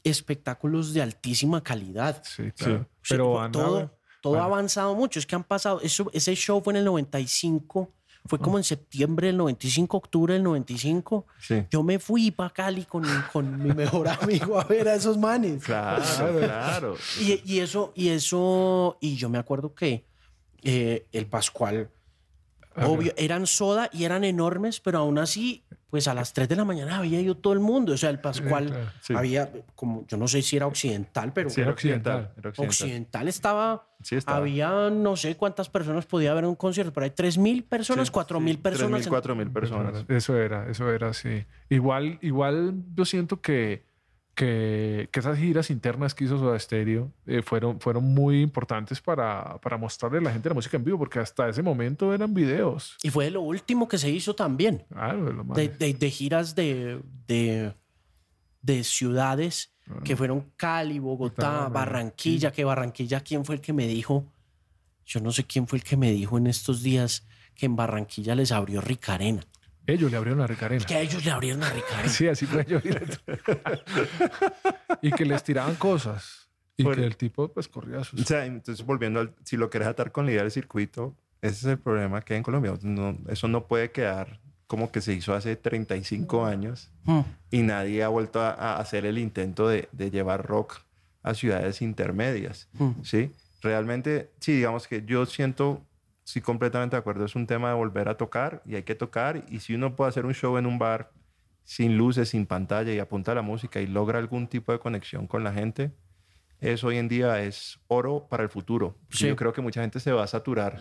espectáculos de altísima calidad. Sí, claro. Pero todo, todo ha avanzado mucho. Es que han pasado. Eso, ese show fue en el 95 fue como en septiembre del 95, octubre del 95. Yo me fui para Cali con, con mi mejor *laughs* amigo a ver a esos manes. Claro, *laughs* claro. Y, y eso, y eso, y yo me acuerdo que eh, el Pascual, obvio, eran soda y eran enormes, pero aún así pues a las 3 de la mañana había ido todo el mundo. O sea, el Pascual. Sí. había, como yo no sé si era occidental, pero Sí, era occidental. Era occidental. occidental estaba, Sí, estaba. había no sé cuántas personas podía haber en un concierto, pero hay 3 mil personas, Sí, 4 mil sí, personas. 3.000, 4.000 personas. Eso era, eso era, sí. Igual, igual yo siento que, que, que esas giras internas que hizo Soda Stereo eh, fueron, fueron muy importantes para, para mostrarle a la gente la música en vivo, porque hasta ese momento eran videos. Y fue lo último que se hizo también. Claro, de lo más. de, de- de giras de, de, de ciudades que fueron Cali, Bogotá, Bogotá, Barranquilla, que Barranquilla, ¿quién fue el que me dijo? Yo no sé quién fue el que me dijo en estos días que en Barranquilla les abrió Ricarena. Ellos le abrieron la Ricarena. Que a ellos le abrieron a Ricarena. Sí, así fue yo. directo. *laughs* y que les tiraban cosas. Y Por- que el tipo pues corría sus... O sea, entonces volviendo al, si lo querés atar con la idea del circuito, ese es el problema que hay en Colombia. No- eso no puede quedar como que se hizo hace 35 años Hmm. y nadie ha vuelto a, a hacer el intento de, de llevar rock a ciudades intermedias. Hmm. ¿sí? Realmente, sí, digamos que yo siento, sí, completamente de acuerdo, es un tema de volver a tocar y hay que tocar. Y si uno puede hacer un show en un bar sin luces, sin pantalla y apunta a la música y logra algún tipo de conexión con la gente, eso hoy en día es oro para el futuro. Sí. Yo creo que mucha gente se va a saturar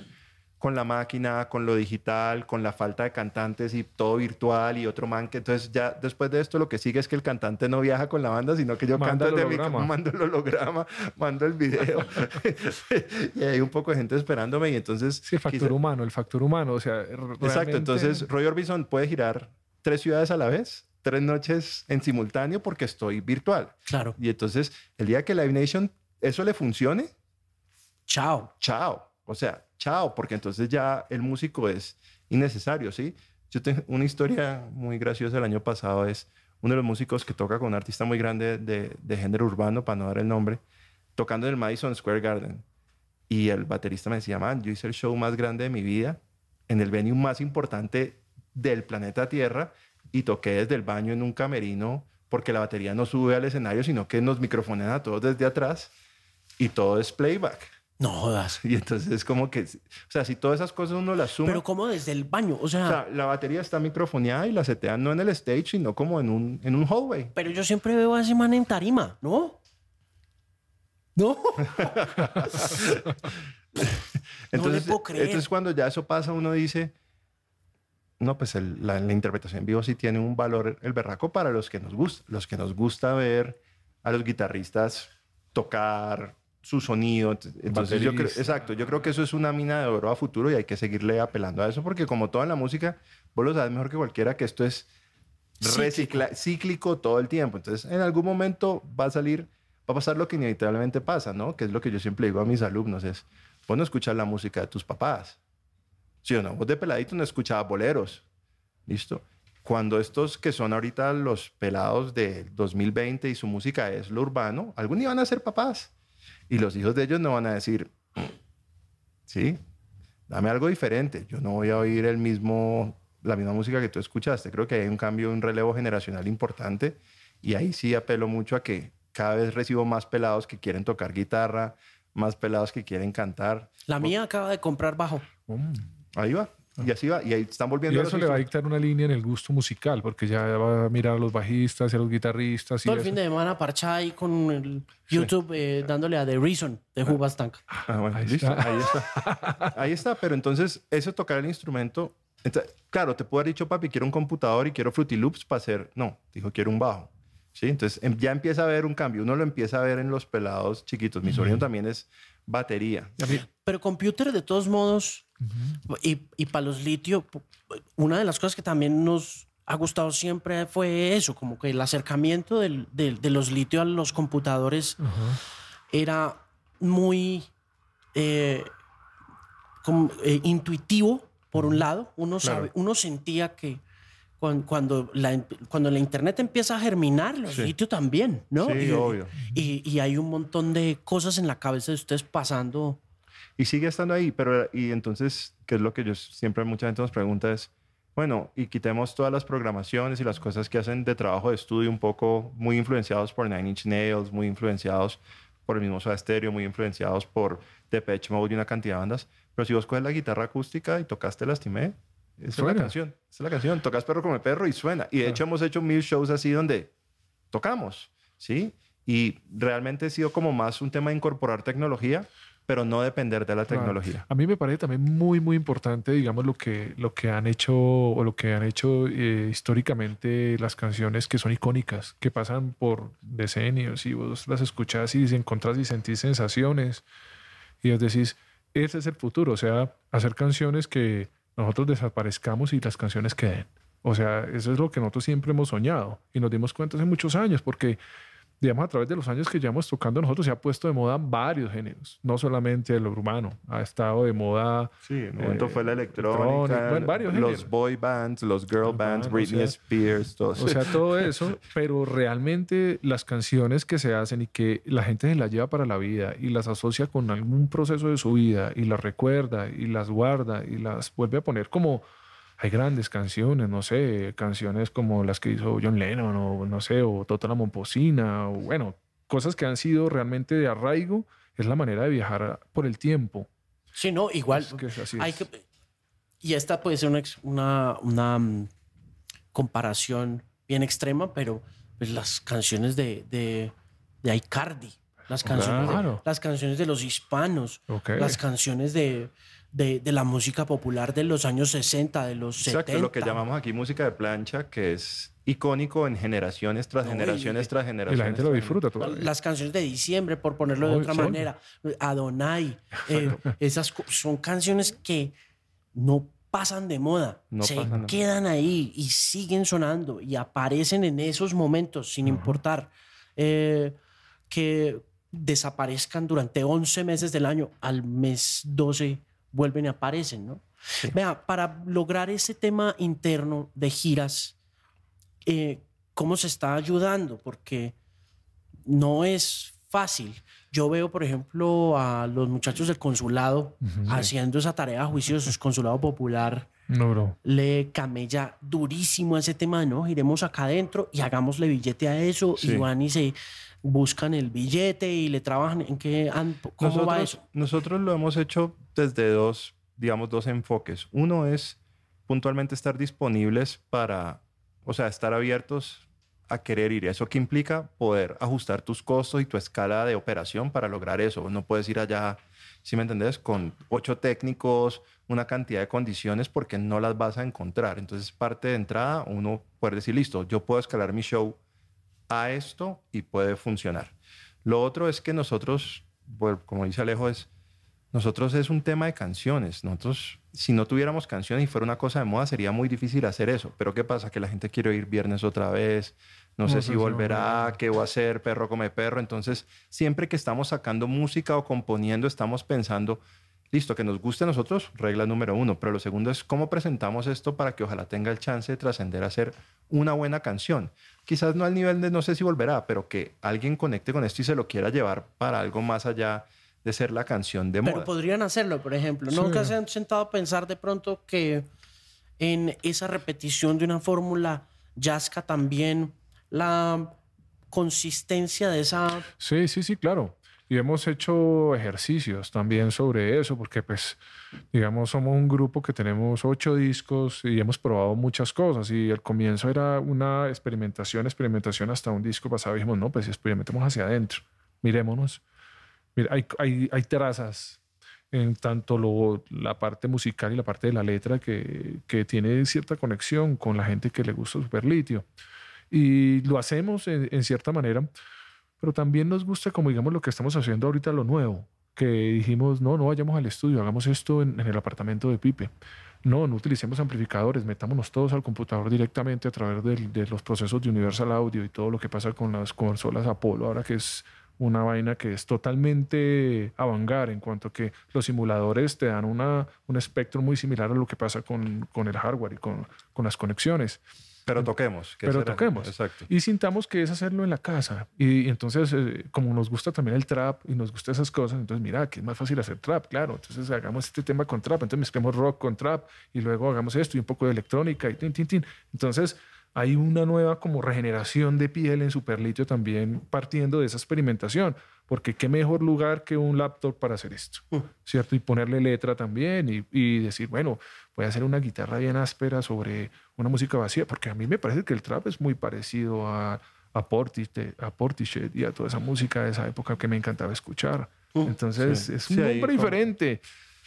con la máquina, con lo digital, con la falta de cantantes y todo virtual y otro man que entonces ya después de esto lo que sigue es que el cantante no viaja con la banda, sino que yo Manda canto el desde mi holograma. mando el holograma, mando el video *laughs* *laughs* y hay un poco de gente esperándome y entonces Sí, el factor quizá- humano, el factor humano. O sea, Exacto, realmente- entonces Roy Orbison puede girar tres ciudades a la vez, tres noches en simultáneo porque estoy virtual. Claro. Y entonces el día que Live Nation eso le funcione, Chao. chao. O sea, chao, porque entonces ya el músico es innecesario, ¿sí? Yo tengo una historia muy graciosa el año pasado, es uno de los músicos que toca con un artista muy grande de, de género urbano, para no dar el nombre, tocando en el Madison Square Garden. Y el baterista me decía, man, yo hice el show más grande de mi vida en el venue más importante del planeta Tierra y toqué desde el baño en un camerino porque la batería no sube al escenario, sino que nos microfonean a todos desde atrás y todo es playback. No jodas. *laughs* Y entonces es como que, o sea, si todas esas cosas uno las suma, Pero como desde el baño. O sea, o sea, la batería está microfoneada y la setean no en el stage, sino como en un, en un hallway. pero yo siempre veo a ese man en tarima, ¿no? No. *laughs* Entonces, puedo creer. entonces cuando ya eso pasa, uno dice, no, pues el- la, la interpretación en vivo sí tiene un valor, el berraco, para los que nos gusta, los que nos gusta ver a los guitarristas tocar su sonido. Entonces, yo creo, Baterista. exacto, yo creo que eso es una mina de oro a futuro y hay que seguirle apelando a eso, porque como todo en la música, vos lo sabes mejor que cualquiera que esto es recicla, cíclico todo el tiempo. Entonces, en algún momento va a salir, va a pasar lo que inevitablemente pasa, ¿no? Que es lo que yo siempre digo a mis alumnos, es, vos no escuchas la música de tus papás, ¿sí o no? Vos de peladito no escuchabas boleros, ¿listo? Cuando estos que son ahorita los pelados del 2020 y su música es lo urbano, algún día van a ser papás. Y los hijos de ellos no van a decir, sí, dame algo diferente. Yo no voy a oír el mismo, la misma música que tú escuchaste. Creo que hay un cambio, un relevo generacional importante. Y ahí sí apelo mucho a que cada vez recibo más pelados que quieren tocar guitarra, más pelados que quieren cantar. La mía acaba de comprar bajo. Ahí va. Y así va. Y ahí están Y volviendo eso los le va a dictar una línea en el gusto musical, porque ya va a mirar a los bajistas y a los guitarristas. Y Todo el eso. fin de semana parchada ahí con el YouTube eh, dándole a The Reason de Hubastank. Ah, bueno, Ahí listo. está. Ahí está. *laughs* Ahí está. Pero entonces, eso tocar el instrumento. enta- claro, te puedo haber dicho, papi, quiero un computador y quiero Fruity Loops para hacer. No, dijo, quiero un bajo. ¿Sí? Entonces, em- ya empieza a ver un cambio. Uno lo empieza a ver en los pelados chiquitos. Mi sobrino también es batería. Pero computer, de todos modos, y, y para los litio, una de las cosas que también nos ha gustado siempre fue eso, como que el acercamiento del- del- de los litio a los computadores era muy eh, como, eh, intuitivo, por un lado. Uno, sabe, uno sentía que cuando, la, cuando la internet empieza a germinar, los Sí. litio también, ¿no? Sí, y, obvio. Y, y hay un montón de cosas en la cabeza de ustedes pasando. Y sigue estando ahí, pero y entonces, ¿qué es lo que yo siempre mucha gente nos pregunta es, bueno, y quitemos todas las programaciones y las cosas que hacen de trabajo de estudio un poco muy influenciados por Nine Inch Nails, muy influenciados por el mismo Soda Stereo, muy influenciados por Depeche Mode y una cantidad de bandas, pero si vos coges la guitarra acústica y tocaste Lastimé, Esa es Suena. la canción. Esa es la canción. Tocas perro como perro y suena. Y de hecho hemos hecho mil shows así donde tocamos, ¿sí? Y realmente ha sido como más un tema de incorporar tecnología, pero no depender de la Claro. tecnología. A mí me parece también muy, muy importante, digamos, lo que, lo que han hecho o lo que han hecho eh, históricamente las canciones que son icónicas, que pasan por decenios y vos las escuchás y encontrás y sentís sensaciones y os decís, ese es el futuro, o sea, hacer canciones que nosotros desaparezcamos y las canciones queden. O sea, eso es lo que nosotros siempre hemos soñado y nos dimos cuenta hace muchos años porque digamos, a través de los años que llevamos tocando nosotros, se ha puesto de moda varios géneros, no solamente el urbano, ha estado de moda. Sí, en un momento eh, fue la electrónica, electrónica, bueno, varios los géneros. boy bands, los girl bands, Britney sea, Spears, todo O sea, todo *laughs* eso, pero realmente las canciones que se hacen y que la gente se las lleva para la vida y las asocia con algún proceso de su vida y las recuerda y las guarda y las vuelve a poner como hay grandes canciones, no sé, canciones como las que hizo John Lennon o no sé, o Tota la Momposina, o bueno, cosas que han sido realmente de arraigo, es la manera de viajar por el tiempo. Sí, no, igual. Es que es así hay es. que- y esta puede ser una, una, una, mm, comparación bien extrema, pero pues, las canciones de, de, de Icardi, las canciones, de, Claro. las canciones de los hispanos, Ok. las canciones de, de, de la música popular de los años 60, de los Exacto, 70. lo que llamamos aquí música de plancha, que es icónico en generaciones tras No, generaciones y- tras Y generaciones. la gente lo disfruta todavía. Las canciones de diciembre, por ponerlo de otra son. manera. Adonai. eh, esas son canciones que no pasan de moda. No se quedan ahí y siguen sonando y aparecen en esos momentos, sin importar eh, que desaparezcan durante 11 meses del año. Al mes 12 vuelven y aparecen, ¿no? Vea, para lograr ese tema interno de giras, eh, ¿cómo se está ayudando? Porque no es fácil. Yo veo, por ejemplo, a los muchachos del consulado haciendo esa tarea juiciosa. *laughs* El consulado popular No, bro. le camella durísimo a ese tema, ¿no? Iremos acá adentro y hagámosle billete a eso. Sí. Y van y se buscan el billete y le trabajan. ¿En qué? ¿Cómo nosotros, va eso? Nosotros lo hemos hecho desde dos, digamos, dos enfoques. Uno es puntualmente estar disponibles para, o sea, estar abiertos a querer ir. ¿Eso qué implica? Poder ajustar tus costos y tu escala de operación para lograr eso. No puedes ir allá, si me entendés, con ocho técnicos, una cantidad de condiciones porque no las vas a encontrar. Entonces, parte de entrada, uno puede decir, listo, yo puedo escalar mi show a esto y puede funcionar. Lo otro es que nosotros, bueno, como dice Alejo, es nosotros es un tema de canciones. Nosotros, si no tuviéramos canciones y fuera una cosa de moda, sería muy difícil hacer eso. Pero ¿qué pasa? Que la gente quiere ir viernes otra vez. No, sé si volverá, qué va a hacer, perro come perro. Entonces, siempre que estamos sacando música o componiendo, estamos pensando, listo, que nos guste a nosotros, regla número uno. Pero lo segundo es cómo presentamos esto para que ojalá tenga el chance de trascender a ser una buena canción. Quizás no al nivel de no sé si volverá, pero que alguien conecte con esto y se lo quiera llevar para algo más allá de ser la canción de Pero moda. podrían hacerlo, por ejemplo. Sí. Nunca se han sentado a pensar de pronto que en esa repetición de una fórmula yazca también la consistencia de esa... Sí, sí, sí, claro. Y hemos hecho ejercicios también sobre eso, porque pues, digamos, somos un grupo que tenemos ocho discos y hemos probado muchas cosas. Y al comienzo era una experimentación, experimentación hasta un disco pasado. Dijimos, no, pues experimentemos hacia adentro, mirémonos. Hay, hay, hay trazas en tanto lo, la parte musical y la parte de la letra que, que tiene cierta conexión con la gente que le gusta Superlitio. Y lo hacemos en, cierta manera, pero también nos gusta, como digamos, lo que estamos haciendo ahorita, lo nuevo, que dijimos, no, no vayamos al estudio, hagamos esto en, el apartamento de Pipe. No, no utilicemos amplificadores, metámonos todos al computador directamente a través de, los procesos de Universal Audio y todo lo que pasa con las consolas Apollo, ahora que es una vaina que es totalmente avangar en cuanto que los simuladores te dan una, un espectro muy similar a lo que pasa con, con el hardware y con, con las conexiones Pero toquemos. que pero toquemos. Exacto. Y sintamos que es hacerlo en la casa. Y, y entonces, eh, como nos gusta también el trap y nos gusta esas cosas, entonces mira, que es más fácil hacer trap, claro. Entonces hagamos este tema con trap, entonces mezclemos rock con trap y luego hagamos esto y un poco de electrónica y tin, tin, tin. Entonces hay una nueva como regeneración de piel en Superlitio también partiendo de esa experimentación, porque qué mejor lugar que un laptop para hacer esto, Mm. ¿cierto? Y ponerle letra también y, y decir, bueno, voy a hacer una guitarra bien áspera sobre una música vacía, porque a mí me parece que el trap es muy parecido a, a, Portishead, a Portishead y a toda esa música de esa época que me encantaba escuchar. Mm. Entonces Sí. es Sí, un ahí nombre como-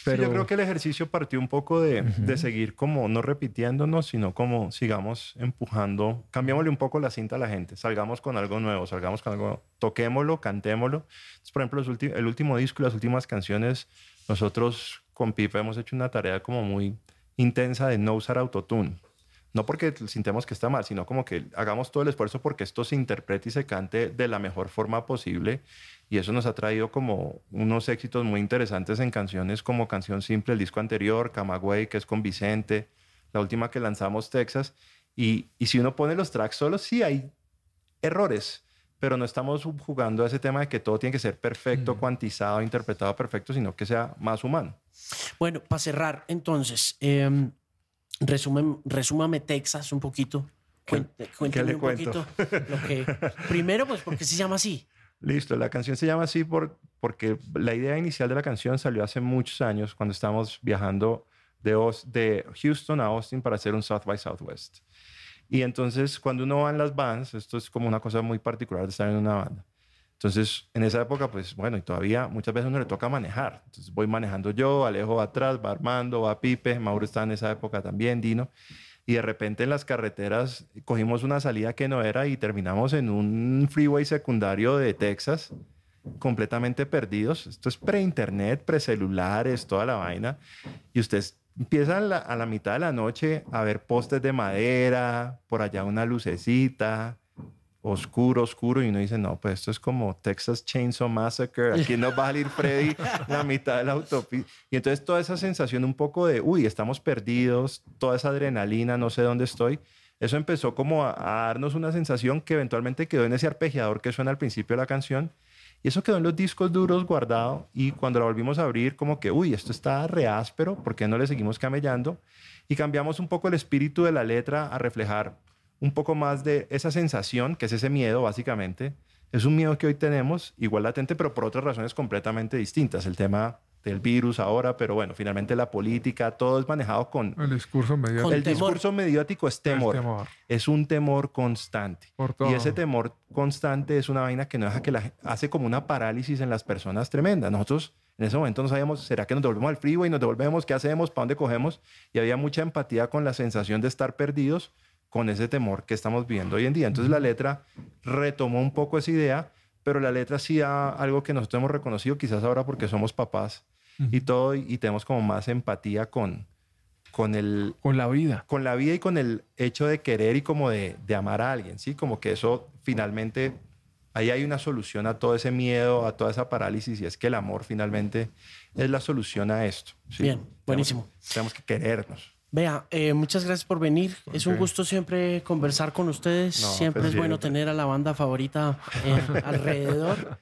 Sí, yo creo que el ejercicio partió un poco de, de seguir como no repitiéndonos, sino como sigamos empujando, cambiémosle un poco la cinta a la gente, salgamos con algo nuevo, salgamos con algo, toquémoslo, cantémoslo. Entonces, por ejemplo, ulti- el último disco y las últimas canciones, nosotros con Pipa hemos hecho una tarea como muy intensa de no usar autotune. No porque sintamos que está mal, sino como que hagamos todo el esfuerzo porque esto se interprete y se cante de la mejor forma posible. Y eso nos ha traído como unos éxitos muy interesantes en canciones como Canción Simple, el disco anterior, Camagüey, que es con Vicente, la última que lanzamos, Texas. Y, y si uno pone los tracks solos, sí hay errores, pero no estamos jugando a ese tema de que todo tiene que ser perfecto, Mm. cuantizado, interpretado perfecto, sino que sea más humano. Bueno, para cerrar, entonces, eh, resumen, resúmame Texas un poquito. Cuente- cuénteme le un cuento? poquito lo que. *laughs* Primero, pues, porque se llama así. Listo, la canción se llama así por, porque la idea inicial de la canción salió hace muchos años cuando estábamos viajando de, de Houston a Austin para hacer un South by Southwest. Y entonces cuando uno va en las bands, esto es como una cosa muy particular de estar en una banda. Entonces en esa época, pues bueno, y todavía muchas veces uno le toca manejar. Entonces voy manejando yo, Alejo atrás, va Armando, va Pipe, Mauro está en esa época también, Dino. Y de repente en las carreteras cogimos una salida que no era y terminamos en un freeway secundario de Texas, completamente perdidos. Esto es pre-internet, pre-celulares, toda la vaina. Y ustedes empiezan a la mitad de la noche a ver postes de madera, por allá una lucecita, oscuro, oscuro, y uno dice, no, pues esto es como Texas Chainsaw Massacre, aquí nos va a salir Freddy la mitad de autopista. Y entonces toda esa sensación un poco de, uy, estamos perdidos, toda esa adrenalina, no sé dónde estoy, eso empezó como a, darnos una sensación que eventualmente quedó en ese arpegiador que suena al principio de la canción, y eso quedó en los discos duros guardado, y cuando la volvimos a abrir, como que, uy, esto está re áspero, ¿por qué no le seguimos camellando? Y cambiamos un poco el espíritu de la letra a reflejar un poco más de esa sensación, que es ese miedo básicamente. Es un miedo que hoy tenemos, igual latente, pero por otras razones completamente distintas. El tema del virus ahora, pero bueno, finalmente la política, todo es manejado con... el discurso mediático. Con el temor. discurso mediático es temor, Es temor. es un temor constante. Por Y ese temor constante es una vaina que no deja que la hace como una parálisis en las personas tremenda. Nosotros en ese momento no sabíamos, ¿será que nos devolvemos al freeway? ¿Nos devolvemos? ¿Qué hacemos? ¿Para dónde cogemos? Y había mucha empatía con la sensación de estar perdidos con ese temor que estamos viviendo hoy en día. Entonces la letra retomó un poco esa idea, pero la letra sí da algo que nosotros hemos reconocido, quizás ahora porque somos papás y todo, y, tenemos como más empatía con, con el, Con la vida. con la vida y con el hecho de querer y como de, de amar a alguien, ¿sí? Como que eso finalmente, ahí hay una solución a todo ese miedo, a toda esa parálisis y es que el amor finalmente es la solución a esto. ¿sí? Bien, Tenemos- buenísimo. Tenemos que querernos. Vea, eh, muchas gracias por venir. Es un gusto siempre conversar con ustedes. No, siempre pues es bueno siempre. tener a la banda favorita eh, *laughs* alrededor.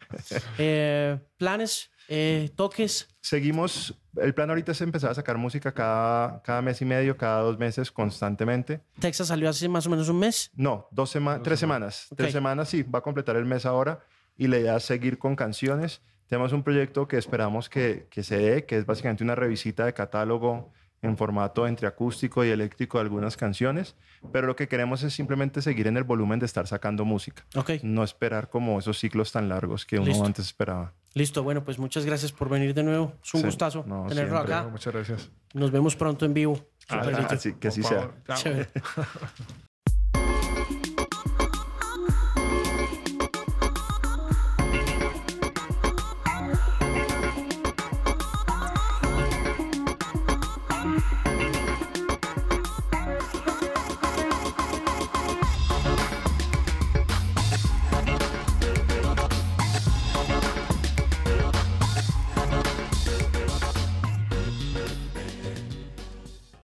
Eh, planes, eh, toques. Seguimos, el plan ahorita es empezar a sacar música cada, cada mes y medio, cada dos meses constantemente. Texas salió hace más o menos un mes. No, dos semanas, tres semanas. Tres Ok. semanas, sí, va a completar el mes ahora. Y la idea es seguir con canciones. Tenemos un proyecto que esperamos que, que se dé, que es básicamente una revisita de catálogo en formato entre acústico y eléctrico de algunas canciones. Pero lo que queremos es simplemente seguir en el volumen de estar sacando música. Ok, No esperar como esos ciclos tan largos que uno Listo. antes esperaba. listo. Bueno, pues muchas gracias por venir de nuevo. Es un Sí, gustazo no, tenerlo siempre. acá. Muchas gracias. Nos vemos pronto en vivo. Ah, sí, que así sea. *laughs*